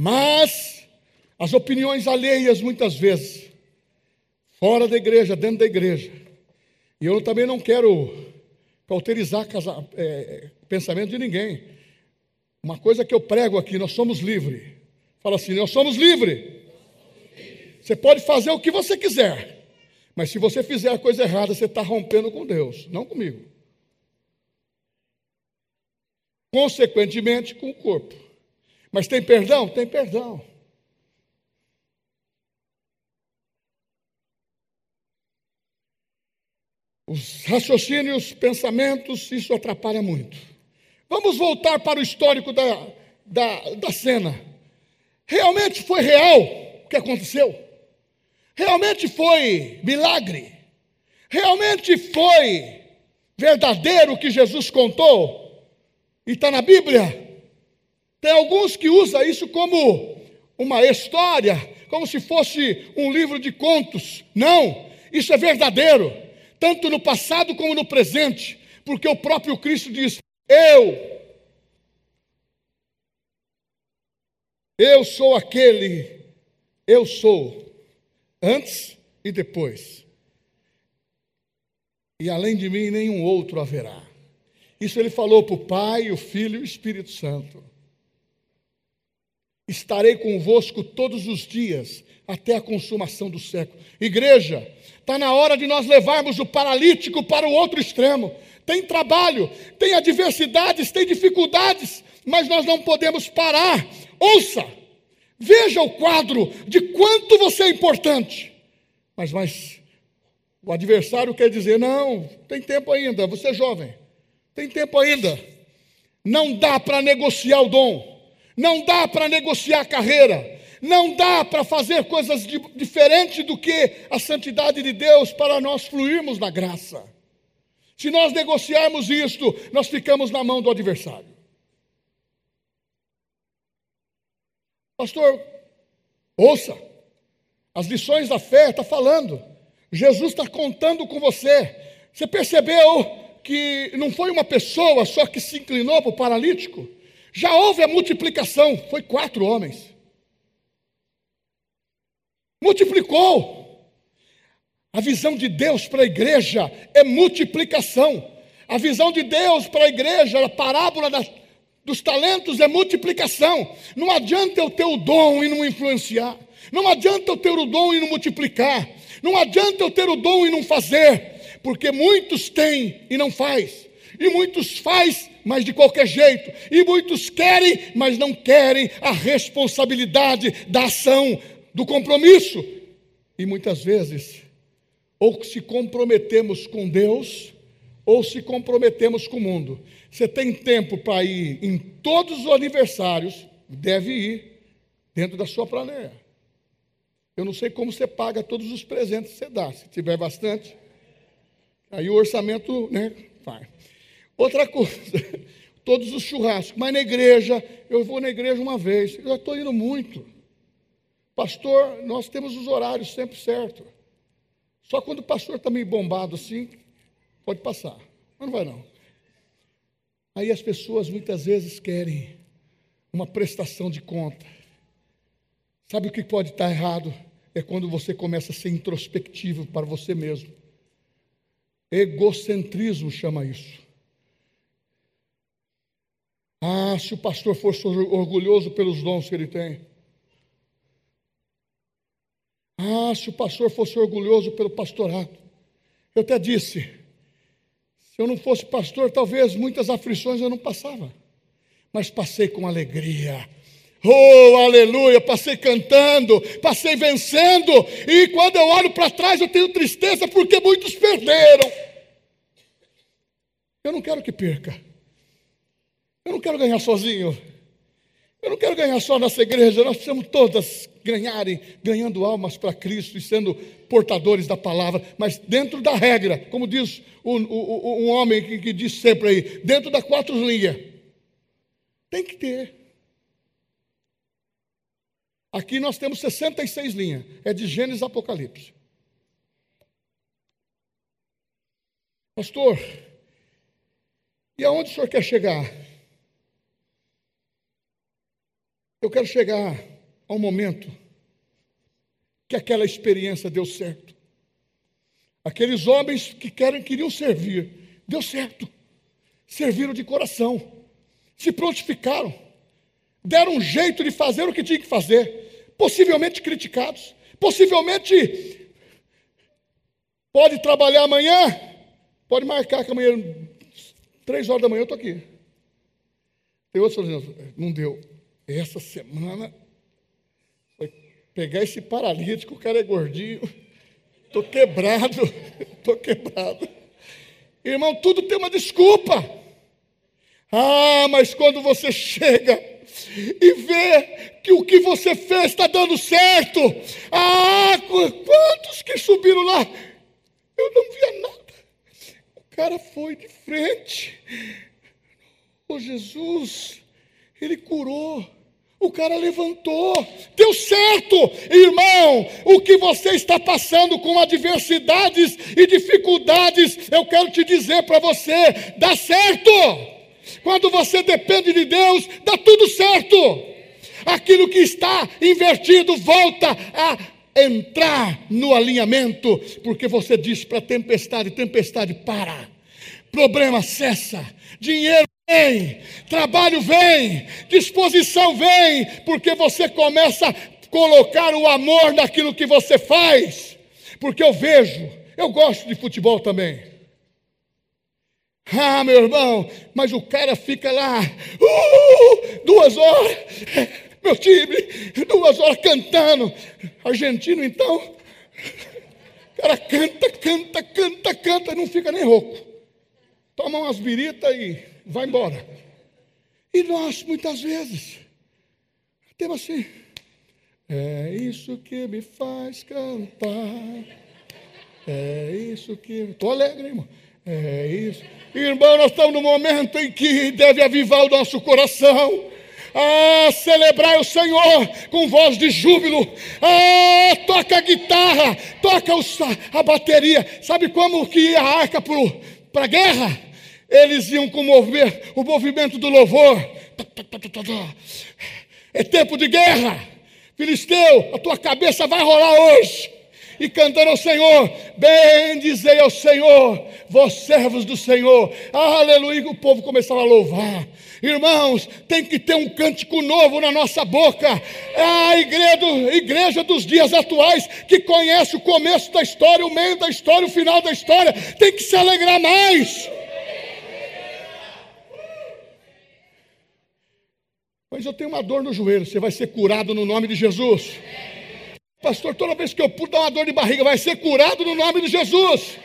Mas as opiniões alheias, muitas vezes, fora da igreja, dentro da igreja. E eu também não quero cauterizar casa, é, pensamento de ninguém. Uma coisa que eu prego aqui, nós somos livres. Fala assim, nós somos livres. Você pode fazer o que você quiser. Mas se você fizer a coisa errada, você está rompendo com Deus, não comigo. Consequentemente, com o corpo. Mas tem perdão? Tem perdão. Os raciocínios, pensamentos, isso atrapalha muito. Vamos voltar para o histórico da, da, da cena. Realmente foi real o que aconteceu? Realmente foi milagre? Realmente foi verdadeiro o que Jesus contou? E está na Bíblia? Tem alguns que usam isso como uma história, como se fosse um livro de contos. Não, isso é verdadeiro, tanto no passado como no presente, porque o próprio Cristo diz: eu. Eu sou aquele, eu sou, antes e depois. E além de mim, nenhum outro haverá. Isso ele falou para o Pai, o Filho e o Espírito Santo. Estarei convosco todos os dias, até a consumação do século. Igreja, está na hora de nós levarmos o paralítico para o outro extremo tem trabalho, tem adversidades, tem dificuldades, mas nós não podemos parar. Ouça, veja o quadro de quanto você é importante. Mas, mas o adversário quer dizer: não, tem tempo ainda, você é jovem, tem tempo ainda. Não dá para negociar o dom, não dá para negociar a carreira, não dá para fazer coisas diferentes do que a santidade de Deus para nós fluirmos na graça. Se nós negociarmos isto, nós ficamos na mão do adversário. Pastor, ouça, as lições da fé está falando. Jesus está contando com você. Você percebeu que não foi uma pessoa só que se inclinou para o paralítico? Já houve a multiplicação, foi quatro homens. Multiplicou. A visão de Deus para a igreja é multiplicação. A visão de Deus para a igreja, a parábola dos talentos é multiplicação. Não adianta eu ter o dom e não influenciar. Não adianta eu ter o dom e não multiplicar. Não adianta eu ter o dom e não fazer. Porque muitos têm e não faz. E muitos faz, mas de qualquer jeito. E muitos querem, mas não querem a responsabilidade da ação, do compromisso. E muitas vezes ou se comprometemos com Deus, ou se comprometemos com o mundo. Você tem tempo para ir em todos os aniversários, deve ir, dentro da sua planeia. Eu não sei como você paga todos os presentes que você dá. Se tiver bastante, aí o orçamento, né, vai. Outra coisa, todos os churrascos. Mas na igreja, eu vou na igreja uma vez. Eu já estou indo muito. Pastor, nós temos os horários sempre certos. Só quando o pastor está meio bombado assim, pode passar. Mas não vai não. Aí as pessoas muitas vezes querem uma prestação de conta. Sabe o que pode estar errado? É quando você começa a ser introspectivo para você mesmo. Egocentrismo chama isso. Ah, se o pastor fosse orgulhoso pelos dons que ele tem. Ah, se o pastor fosse orgulhoso pelo pastorado. Eu até disse: se eu não fosse pastor, talvez muitas aflições eu não passava, mas passei com alegria Oh, aleluia! Passei cantando, passei vencendo, e quando eu olho para trás eu tenho tristeza porque muitos perderam. Eu não quero que perca. Eu não quero ganhar sozinho. Eu não quero ganhar só nossa igreja. Nós precisamos todas ganharem, ganhando almas para Cristo e sendo portadores da palavra, mas dentro da regra, como diz um, um, um homem que, que diz sempre aí, dentro das quatro linhas. Tem que ter. Aqui nós temos 66 linhas, é de Gênesis Apocalipse. Pastor, e aonde o senhor quer chegar? Eu quero chegar ao momento que aquela experiência deu certo. Aqueles homens que querem, queriam servir, deu certo. Serviram de coração, se prontificaram, deram um jeito de fazer o que tinha que fazer possivelmente criticados, possivelmente pode trabalhar amanhã, pode marcar que amanhã, três horas da manhã eu estou aqui. Tem outros não deu. Essa semana foi pegar esse paralítico, o cara é gordinho, estou quebrado, estou quebrado. Irmão, tudo tem uma desculpa. Ah, mas quando você chega e vê que o que você fez está dando certo. Ah, quantos que subiram lá? Eu não via nada. O cara foi de frente. Oh, Jesus, ele curou. O cara levantou, deu certo, irmão. O que você está passando com adversidades e dificuldades, eu quero te dizer para você: dá certo. Quando você depende de Deus, dá tudo certo. Aquilo que está invertido volta a entrar no alinhamento, porque você diz para tempestade: tempestade, para. Problema cessa. Dinheiro vem. Trabalho vem. Disposição vem. Porque você começa a colocar o amor naquilo que você faz. Porque eu vejo, eu gosto de futebol também. Ah, meu irmão, mas o cara fica lá, uh, duas horas, meu time, duas horas cantando. Argentino, então, o cara canta, canta, canta, canta, não fica nem rouco. Toma umas biritas e vai embora. E nós, muitas vezes, temos assim, é isso que me faz cantar. É isso que. Estou alegre, irmão. É isso. Irmão, nós estamos no momento em que deve avivar o nosso coração. Ah, celebrar o Senhor com voz de júbilo. Ah, toca a guitarra, toca a bateria. Sabe como que a arca para a guerra? Eles iam com o movimento do louvor. É tempo de guerra. Filisteu, a tua cabeça vai rolar hoje. E cantando ao Senhor, bendizei ao Senhor, vós servos do Senhor, aleluia, o povo começava a louvar, irmãos, tem que ter um cântico novo na nossa boca, é a igreja, igreja dos dias atuais, que conhece o começo da história, o meio da história, o final da história, tem que se alegrar mais, mas eu tenho uma dor no joelho, você vai ser curado no nome de Jesus. Pastor, toda vez que eu pulo, dá uma dor de barriga, vai ser curado no nome de Jesus.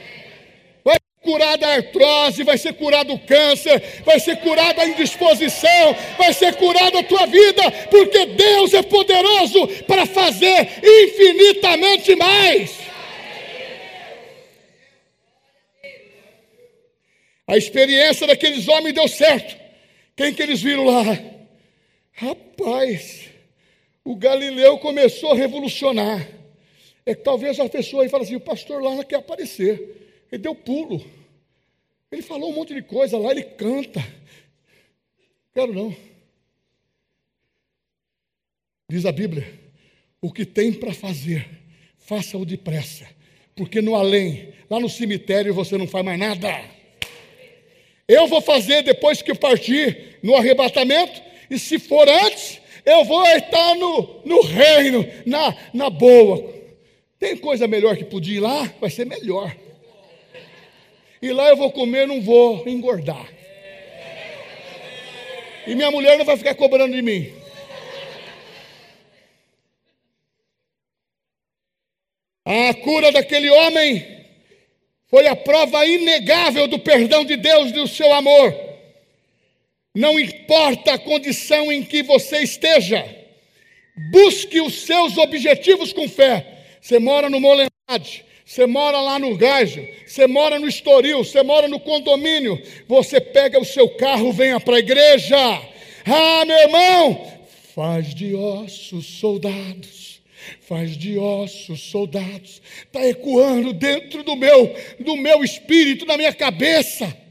Vai ser curada a artrose, vai ser curado o câncer, vai ser curada a indisposição, vai ser curada a tua vida, porque Deus é poderoso para fazer infinitamente mais. A experiência daqueles homens deu certo. Quem que eles viram lá? Rapaz, o Galileu começou a revolucionar. É que talvez a pessoa aí fala assim: o pastor lá não quer aparecer. Ele deu pulo. Ele falou um monte de coisa lá, ele canta. Quero não. Diz a Bíblia: o que tem para fazer, faça-o depressa. Porque no além, lá no cemitério, você não faz mais nada. Eu vou fazer depois que partir no arrebatamento, e se for antes, eu vou estar no, no reino, na, na boa. Tem coisa melhor que podia ir lá? Vai ser melhor. E lá eu vou comer, não vou engordar. E minha mulher não vai ficar cobrando de mim. A cura daquele homem foi a prova inegável do perdão de Deus e do seu amor. Não importa a condição em que você esteja, busque os seus objetivos com fé. Você mora no Molendade, você mora lá no Gágio, você mora no Estoril, você mora no condomínio, você pega o seu carro, venha para a igreja. Ah, meu irmão, faz de ossos soldados faz de ossos soldados, está ecoando dentro do meu, do meu espírito, na minha cabeça.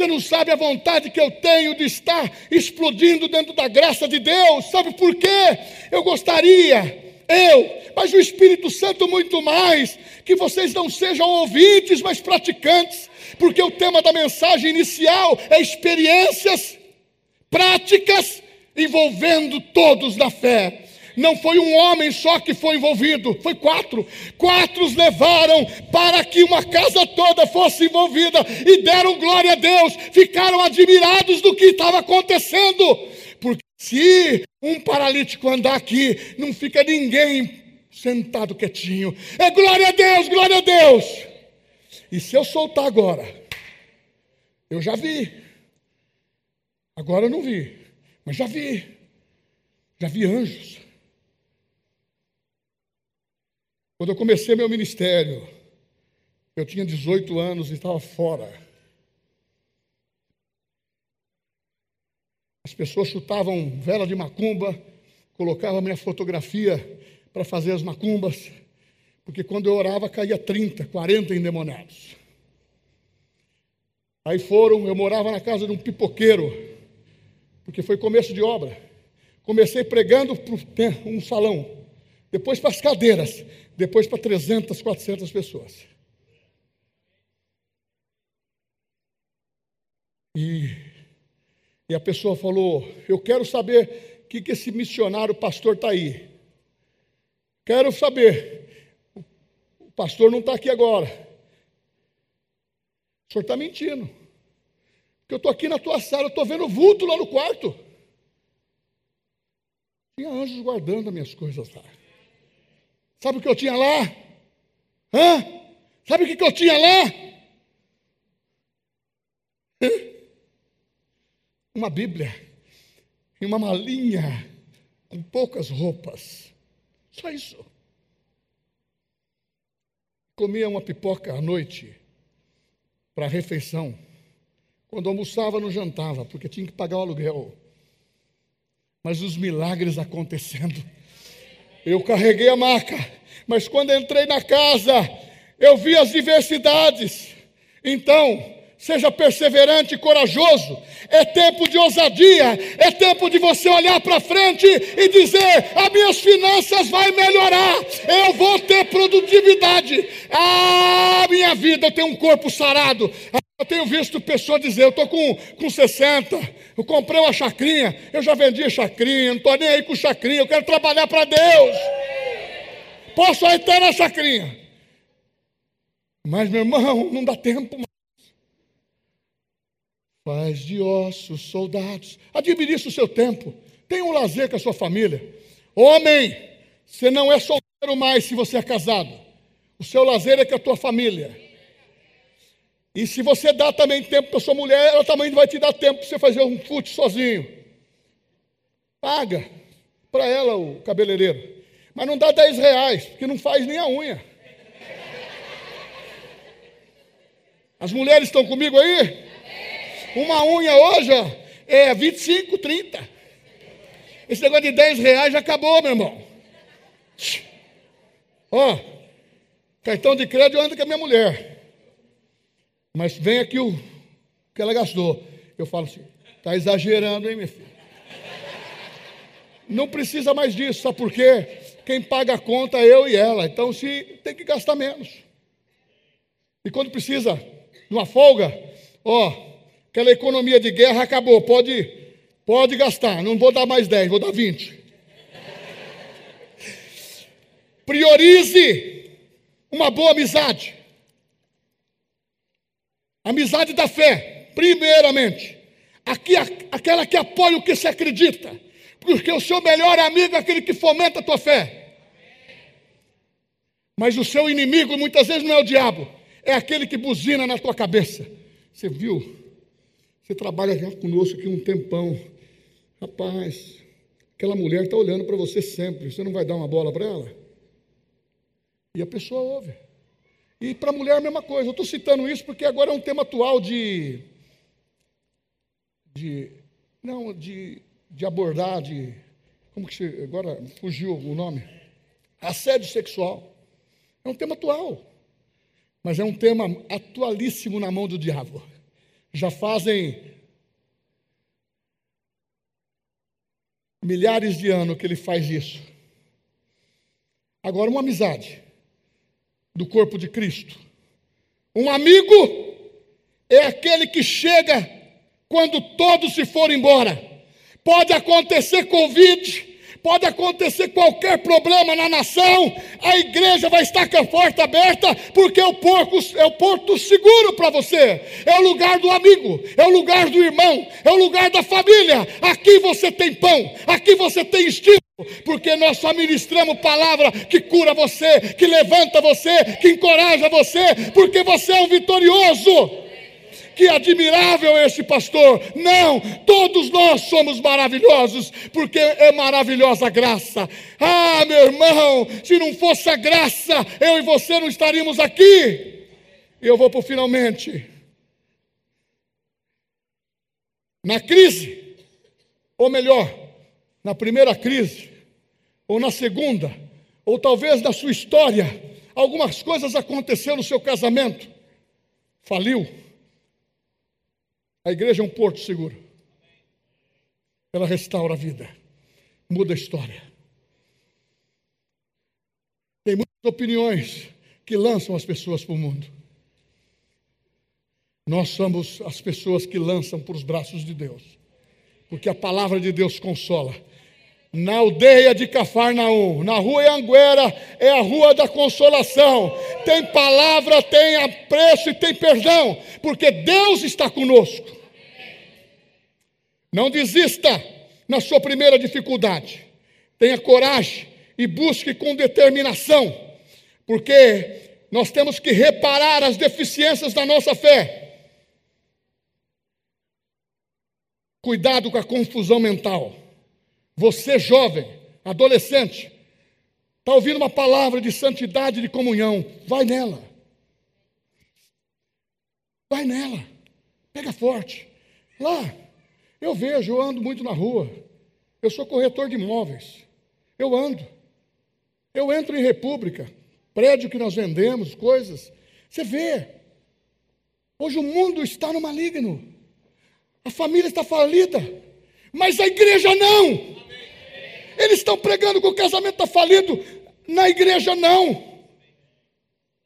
Você não sabe a vontade que eu tenho de estar explodindo dentro da graça de Deus, sabe por quê? Eu gostaria, eu, mas o Espírito Santo muito mais, que vocês não sejam ouvintes, mas praticantes, porque o tema da mensagem inicial é experiências práticas envolvendo todos na fé. Não foi um homem só que foi envolvido, foi quatro. Quatro os levaram para que uma casa toda fosse envolvida e deram glória a Deus, ficaram admirados do que estava acontecendo. Porque se um paralítico andar aqui, não fica ninguém sentado quietinho. É glória a Deus, glória a Deus. E se eu soltar agora, eu já vi. Agora eu não vi, mas já vi. Já vi anjos. Quando eu comecei meu ministério, eu tinha 18 anos e estava fora. As pessoas chutavam vela de macumba, colocavam minha fotografia para fazer as macumbas, porque quando eu orava caía 30, 40 endemoniados. Aí foram, eu morava na casa de um pipoqueiro, porque foi começo de obra. Comecei pregando para um salão, depois para as cadeiras, depois para 300, 400 pessoas. E, e a pessoa falou: Eu quero saber o que, que esse missionário pastor está aí. Quero saber. O pastor não está aqui agora. O senhor está mentindo. Porque eu estou aqui na tua sala, eu estou vendo vulto lá no quarto. Tinha anjos guardando as minhas coisas lá. Sabe o que eu tinha lá? Hã? Sabe o que eu tinha lá? Uma Bíblia e uma malinha com poucas roupas. Só isso. Comia uma pipoca à noite para a refeição. Quando almoçava, não jantava, porque tinha que pagar o aluguel. Mas os milagres acontecendo. Eu carreguei a maca, mas quando entrei na casa, eu vi as diversidades. Então, seja perseverante e corajoso. É tempo de ousadia, é tempo de você olhar para frente e dizer: as minhas finanças vai melhorar, eu vou ter produtividade. Ah, minha vida, eu tenho um corpo sarado. Eu tenho visto pessoas dizer, eu estou com, com 60, eu comprei uma chacrinha, eu já vendi a chacrinha, não estou nem aí com chacrinha, eu quero trabalhar para Deus. Posso até na chacrinha. Mas, meu irmão, não dá tempo mais. Faz de ossos, soldados. Administre o seu tempo. Tenha um lazer com a sua família. Homem, você não é solteiro mais se você é casado. O seu lazer é com a tua família. E se você dá também tempo para sua mulher, ela também vai te dar tempo para você fazer um fute sozinho. Paga para ela o cabeleireiro. Mas não dá 10 reais, porque não faz nem a unha. As mulheres estão comigo aí? Uma unha hoje ó, é 25, 30. Esse negócio de 10 reais já acabou, meu irmão. Ó, cartão de crédito anda com a minha mulher. Mas vem aqui o que ela gastou. Eu falo assim, está exagerando, hein, minha filha? Não precisa mais disso, sabe por quê? Quem paga a conta é eu e ela. Então, se tem que gastar menos. E quando precisa de uma folga, ó, aquela economia de guerra acabou. Pode, pode gastar. Não vou dar mais 10, vou dar 20. Priorize uma boa amizade. Amizade da fé, primeiramente. Aqui, aquela que apoia o que se acredita. Porque o seu melhor amigo é aquele que fomenta a tua fé. Mas o seu inimigo muitas vezes não é o diabo, é aquele que buzina na tua cabeça. Você viu? Você trabalha já conosco aqui um tempão. Rapaz, aquela mulher está olhando para você sempre. Você não vai dar uma bola para ela? E a pessoa ouve. E para a mulher a mesma coisa. Eu estou citando isso porque agora é um tema atual de. de não, de, de abordar, de. Como que se. Agora fugiu o nome? Assédio sexual. É um tema atual. Mas é um tema atualíssimo na mão do diabo. Já fazem milhares de anos que ele faz isso. Agora, uma amizade do corpo de Cristo. Um amigo é aquele que chega quando todos se forem embora. Pode acontecer Covid, pode acontecer qualquer problema na nação, a igreja vai estar com a porta aberta, porque é o, porco, é o porto seguro para você, é o lugar do amigo, é o lugar do irmão, é o lugar da família. Aqui você tem pão, aqui você tem estímulo. Porque nós só ministramos palavra que cura você, que levanta você, que encoraja você, porque você é um vitorioso. Que admirável esse pastor! Não, todos nós somos maravilhosos, porque é maravilhosa a graça. Ah, meu irmão, se não fosse a graça, eu e você não estaríamos aqui. E eu vou para o finalmente. Na crise, ou melhor, na primeira crise, ou na segunda, ou talvez na sua história, algumas coisas aconteceram no seu casamento, faliu. A igreja é um porto seguro. Ela restaura a vida, muda a história. Tem muitas opiniões que lançam as pessoas para o mundo. Nós somos as pessoas que lançam para os braços de Deus, porque a palavra de Deus consola na aldeia de Cafarnaum, na rua Anguera, é a rua da consolação. Tem palavra, tem apreço e tem perdão, porque Deus está conosco. Não desista na sua primeira dificuldade. Tenha coragem e busque com determinação, porque nós temos que reparar as deficiências da nossa fé. Cuidado com a confusão mental. Você, jovem, adolescente, está ouvindo uma palavra de santidade, de comunhão, vai nela. Vai nela. Pega forte. Lá, eu vejo, eu ando muito na rua. Eu sou corretor de imóveis. Eu ando. Eu entro em república, prédio que nós vendemos, coisas. Você vê. Hoje o mundo está no maligno. A família está falida. Mas a igreja não. Eles estão pregando que o casamento está falido. Na igreja, não.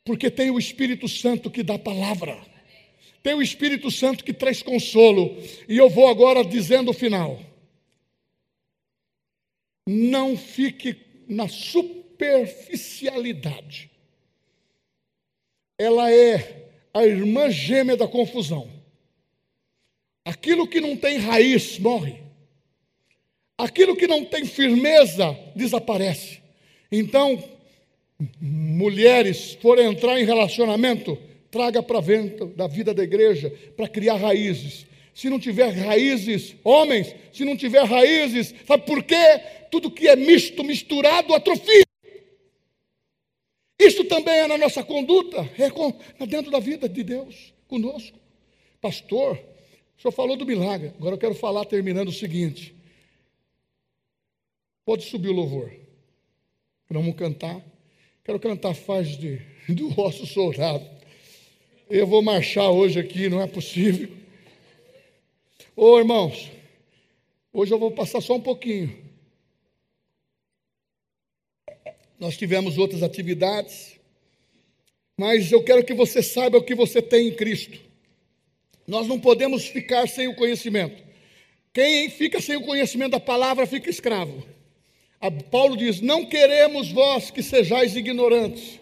Porque tem o Espírito Santo que dá palavra. Tem o Espírito Santo que traz consolo. E eu vou agora dizendo o final. Não fique na superficialidade. Ela é a irmã gêmea da confusão. Aquilo que não tem raiz morre. Aquilo que não tem firmeza desaparece. Então, mulheres forem entrar em relacionamento, traga para dentro da vida da igreja para criar raízes. Se não tiver raízes, homens, se não tiver raízes, sabe por quê? Tudo que é misto, misturado, atrofia. Isso também é na nossa conduta, é dentro da vida de Deus, conosco. Pastor, o senhor falou do milagre, agora eu quero falar terminando o seguinte. Pode subir o louvor. Vamos cantar. Quero cantar faz de, do osso soldado. Eu vou marchar hoje aqui, não é possível. Ô irmãos, hoje eu vou passar só um pouquinho. Nós tivemos outras atividades, mas eu quero que você saiba o que você tem em Cristo. Nós não podemos ficar sem o conhecimento. Quem fica sem o conhecimento da palavra fica escravo. Paulo diz: Não queremos vós que sejais ignorantes.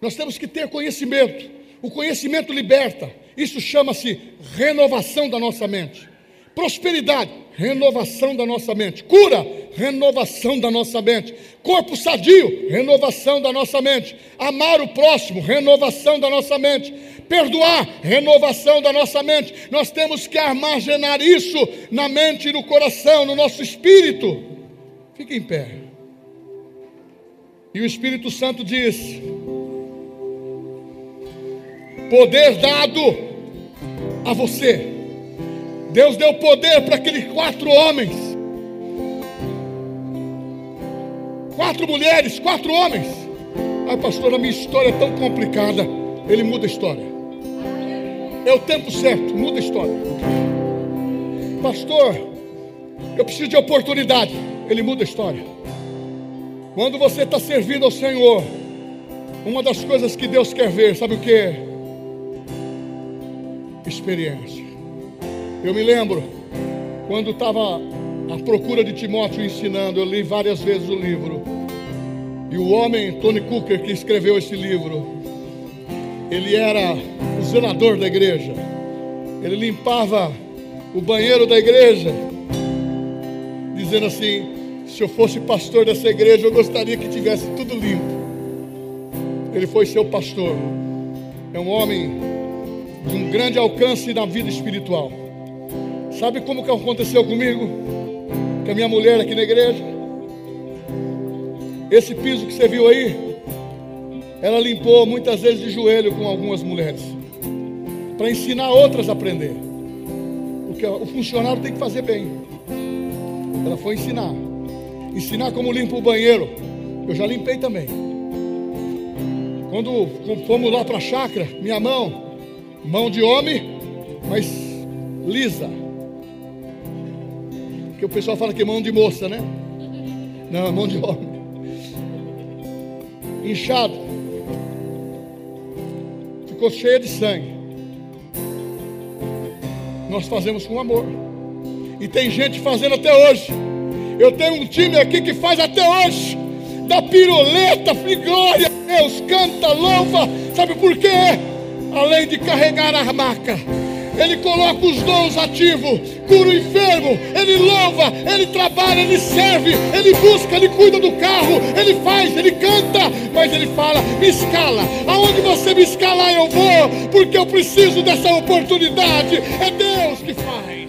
Nós temos que ter conhecimento. O conhecimento liberta. Isso chama-se renovação da nossa mente. Prosperidade, renovação da nossa mente. Cura, renovação da nossa mente. Corpo sadio, renovação da nossa mente. Amar o próximo, renovação da nossa mente. Perdoar, renovação da nossa mente. Nós temos que armazenar isso na mente no coração, no nosso espírito. Fique em pé. E o Espírito Santo diz: poder dado a você. Deus deu poder para aqueles quatro homens, quatro mulheres, quatro homens. Ai, pastor, a minha história é tão complicada. Ele muda a história. É o tempo certo, muda a história. Pastor, eu preciso de oportunidade. Ele muda a história. Quando você está servindo ao Senhor, uma das coisas que Deus quer ver, sabe o que? experiência. Eu me lembro quando estava à procura de Timóteo ensinando, eu li várias vezes o livro. E o homem, Tony Cooker, que escreveu esse livro, ele era o zelador da igreja. Ele limpava o banheiro da igreja, dizendo assim: se eu fosse pastor dessa igreja, eu gostaria que tivesse tudo limpo. Ele foi seu pastor. É um homem de um grande alcance na vida espiritual. Sabe como que aconteceu comigo? Com a minha mulher aqui na igreja? Esse piso que você viu aí, ela limpou muitas vezes de joelho com algumas mulheres, para ensinar outras a aprender. Porque o funcionário tem que fazer bem. Ela foi ensinar. Ensinar como limpa o banheiro. Eu já limpei também. Quando fomos lá para a chácara, minha mão Mão de homem, mas lisa. Porque o pessoal fala que é mão de moça, né? Não, é mão de homem. Inchado. Ficou cheia de sangue. Nós fazemos com amor. E tem gente fazendo até hoje. Eu tenho um time aqui que faz até hoje. Da piruleta, glória a Deus, canta, louva. Sabe por quê? além de carregar a maca, ele coloca os dons ativos, cura o enfermo, ele louva, ele trabalha, ele serve, ele busca, ele cuida do carro, ele faz, ele canta, mas ele fala: me escala, aonde você me escalar eu vou, porque eu preciso dessa oportunidade. É Deus que faz.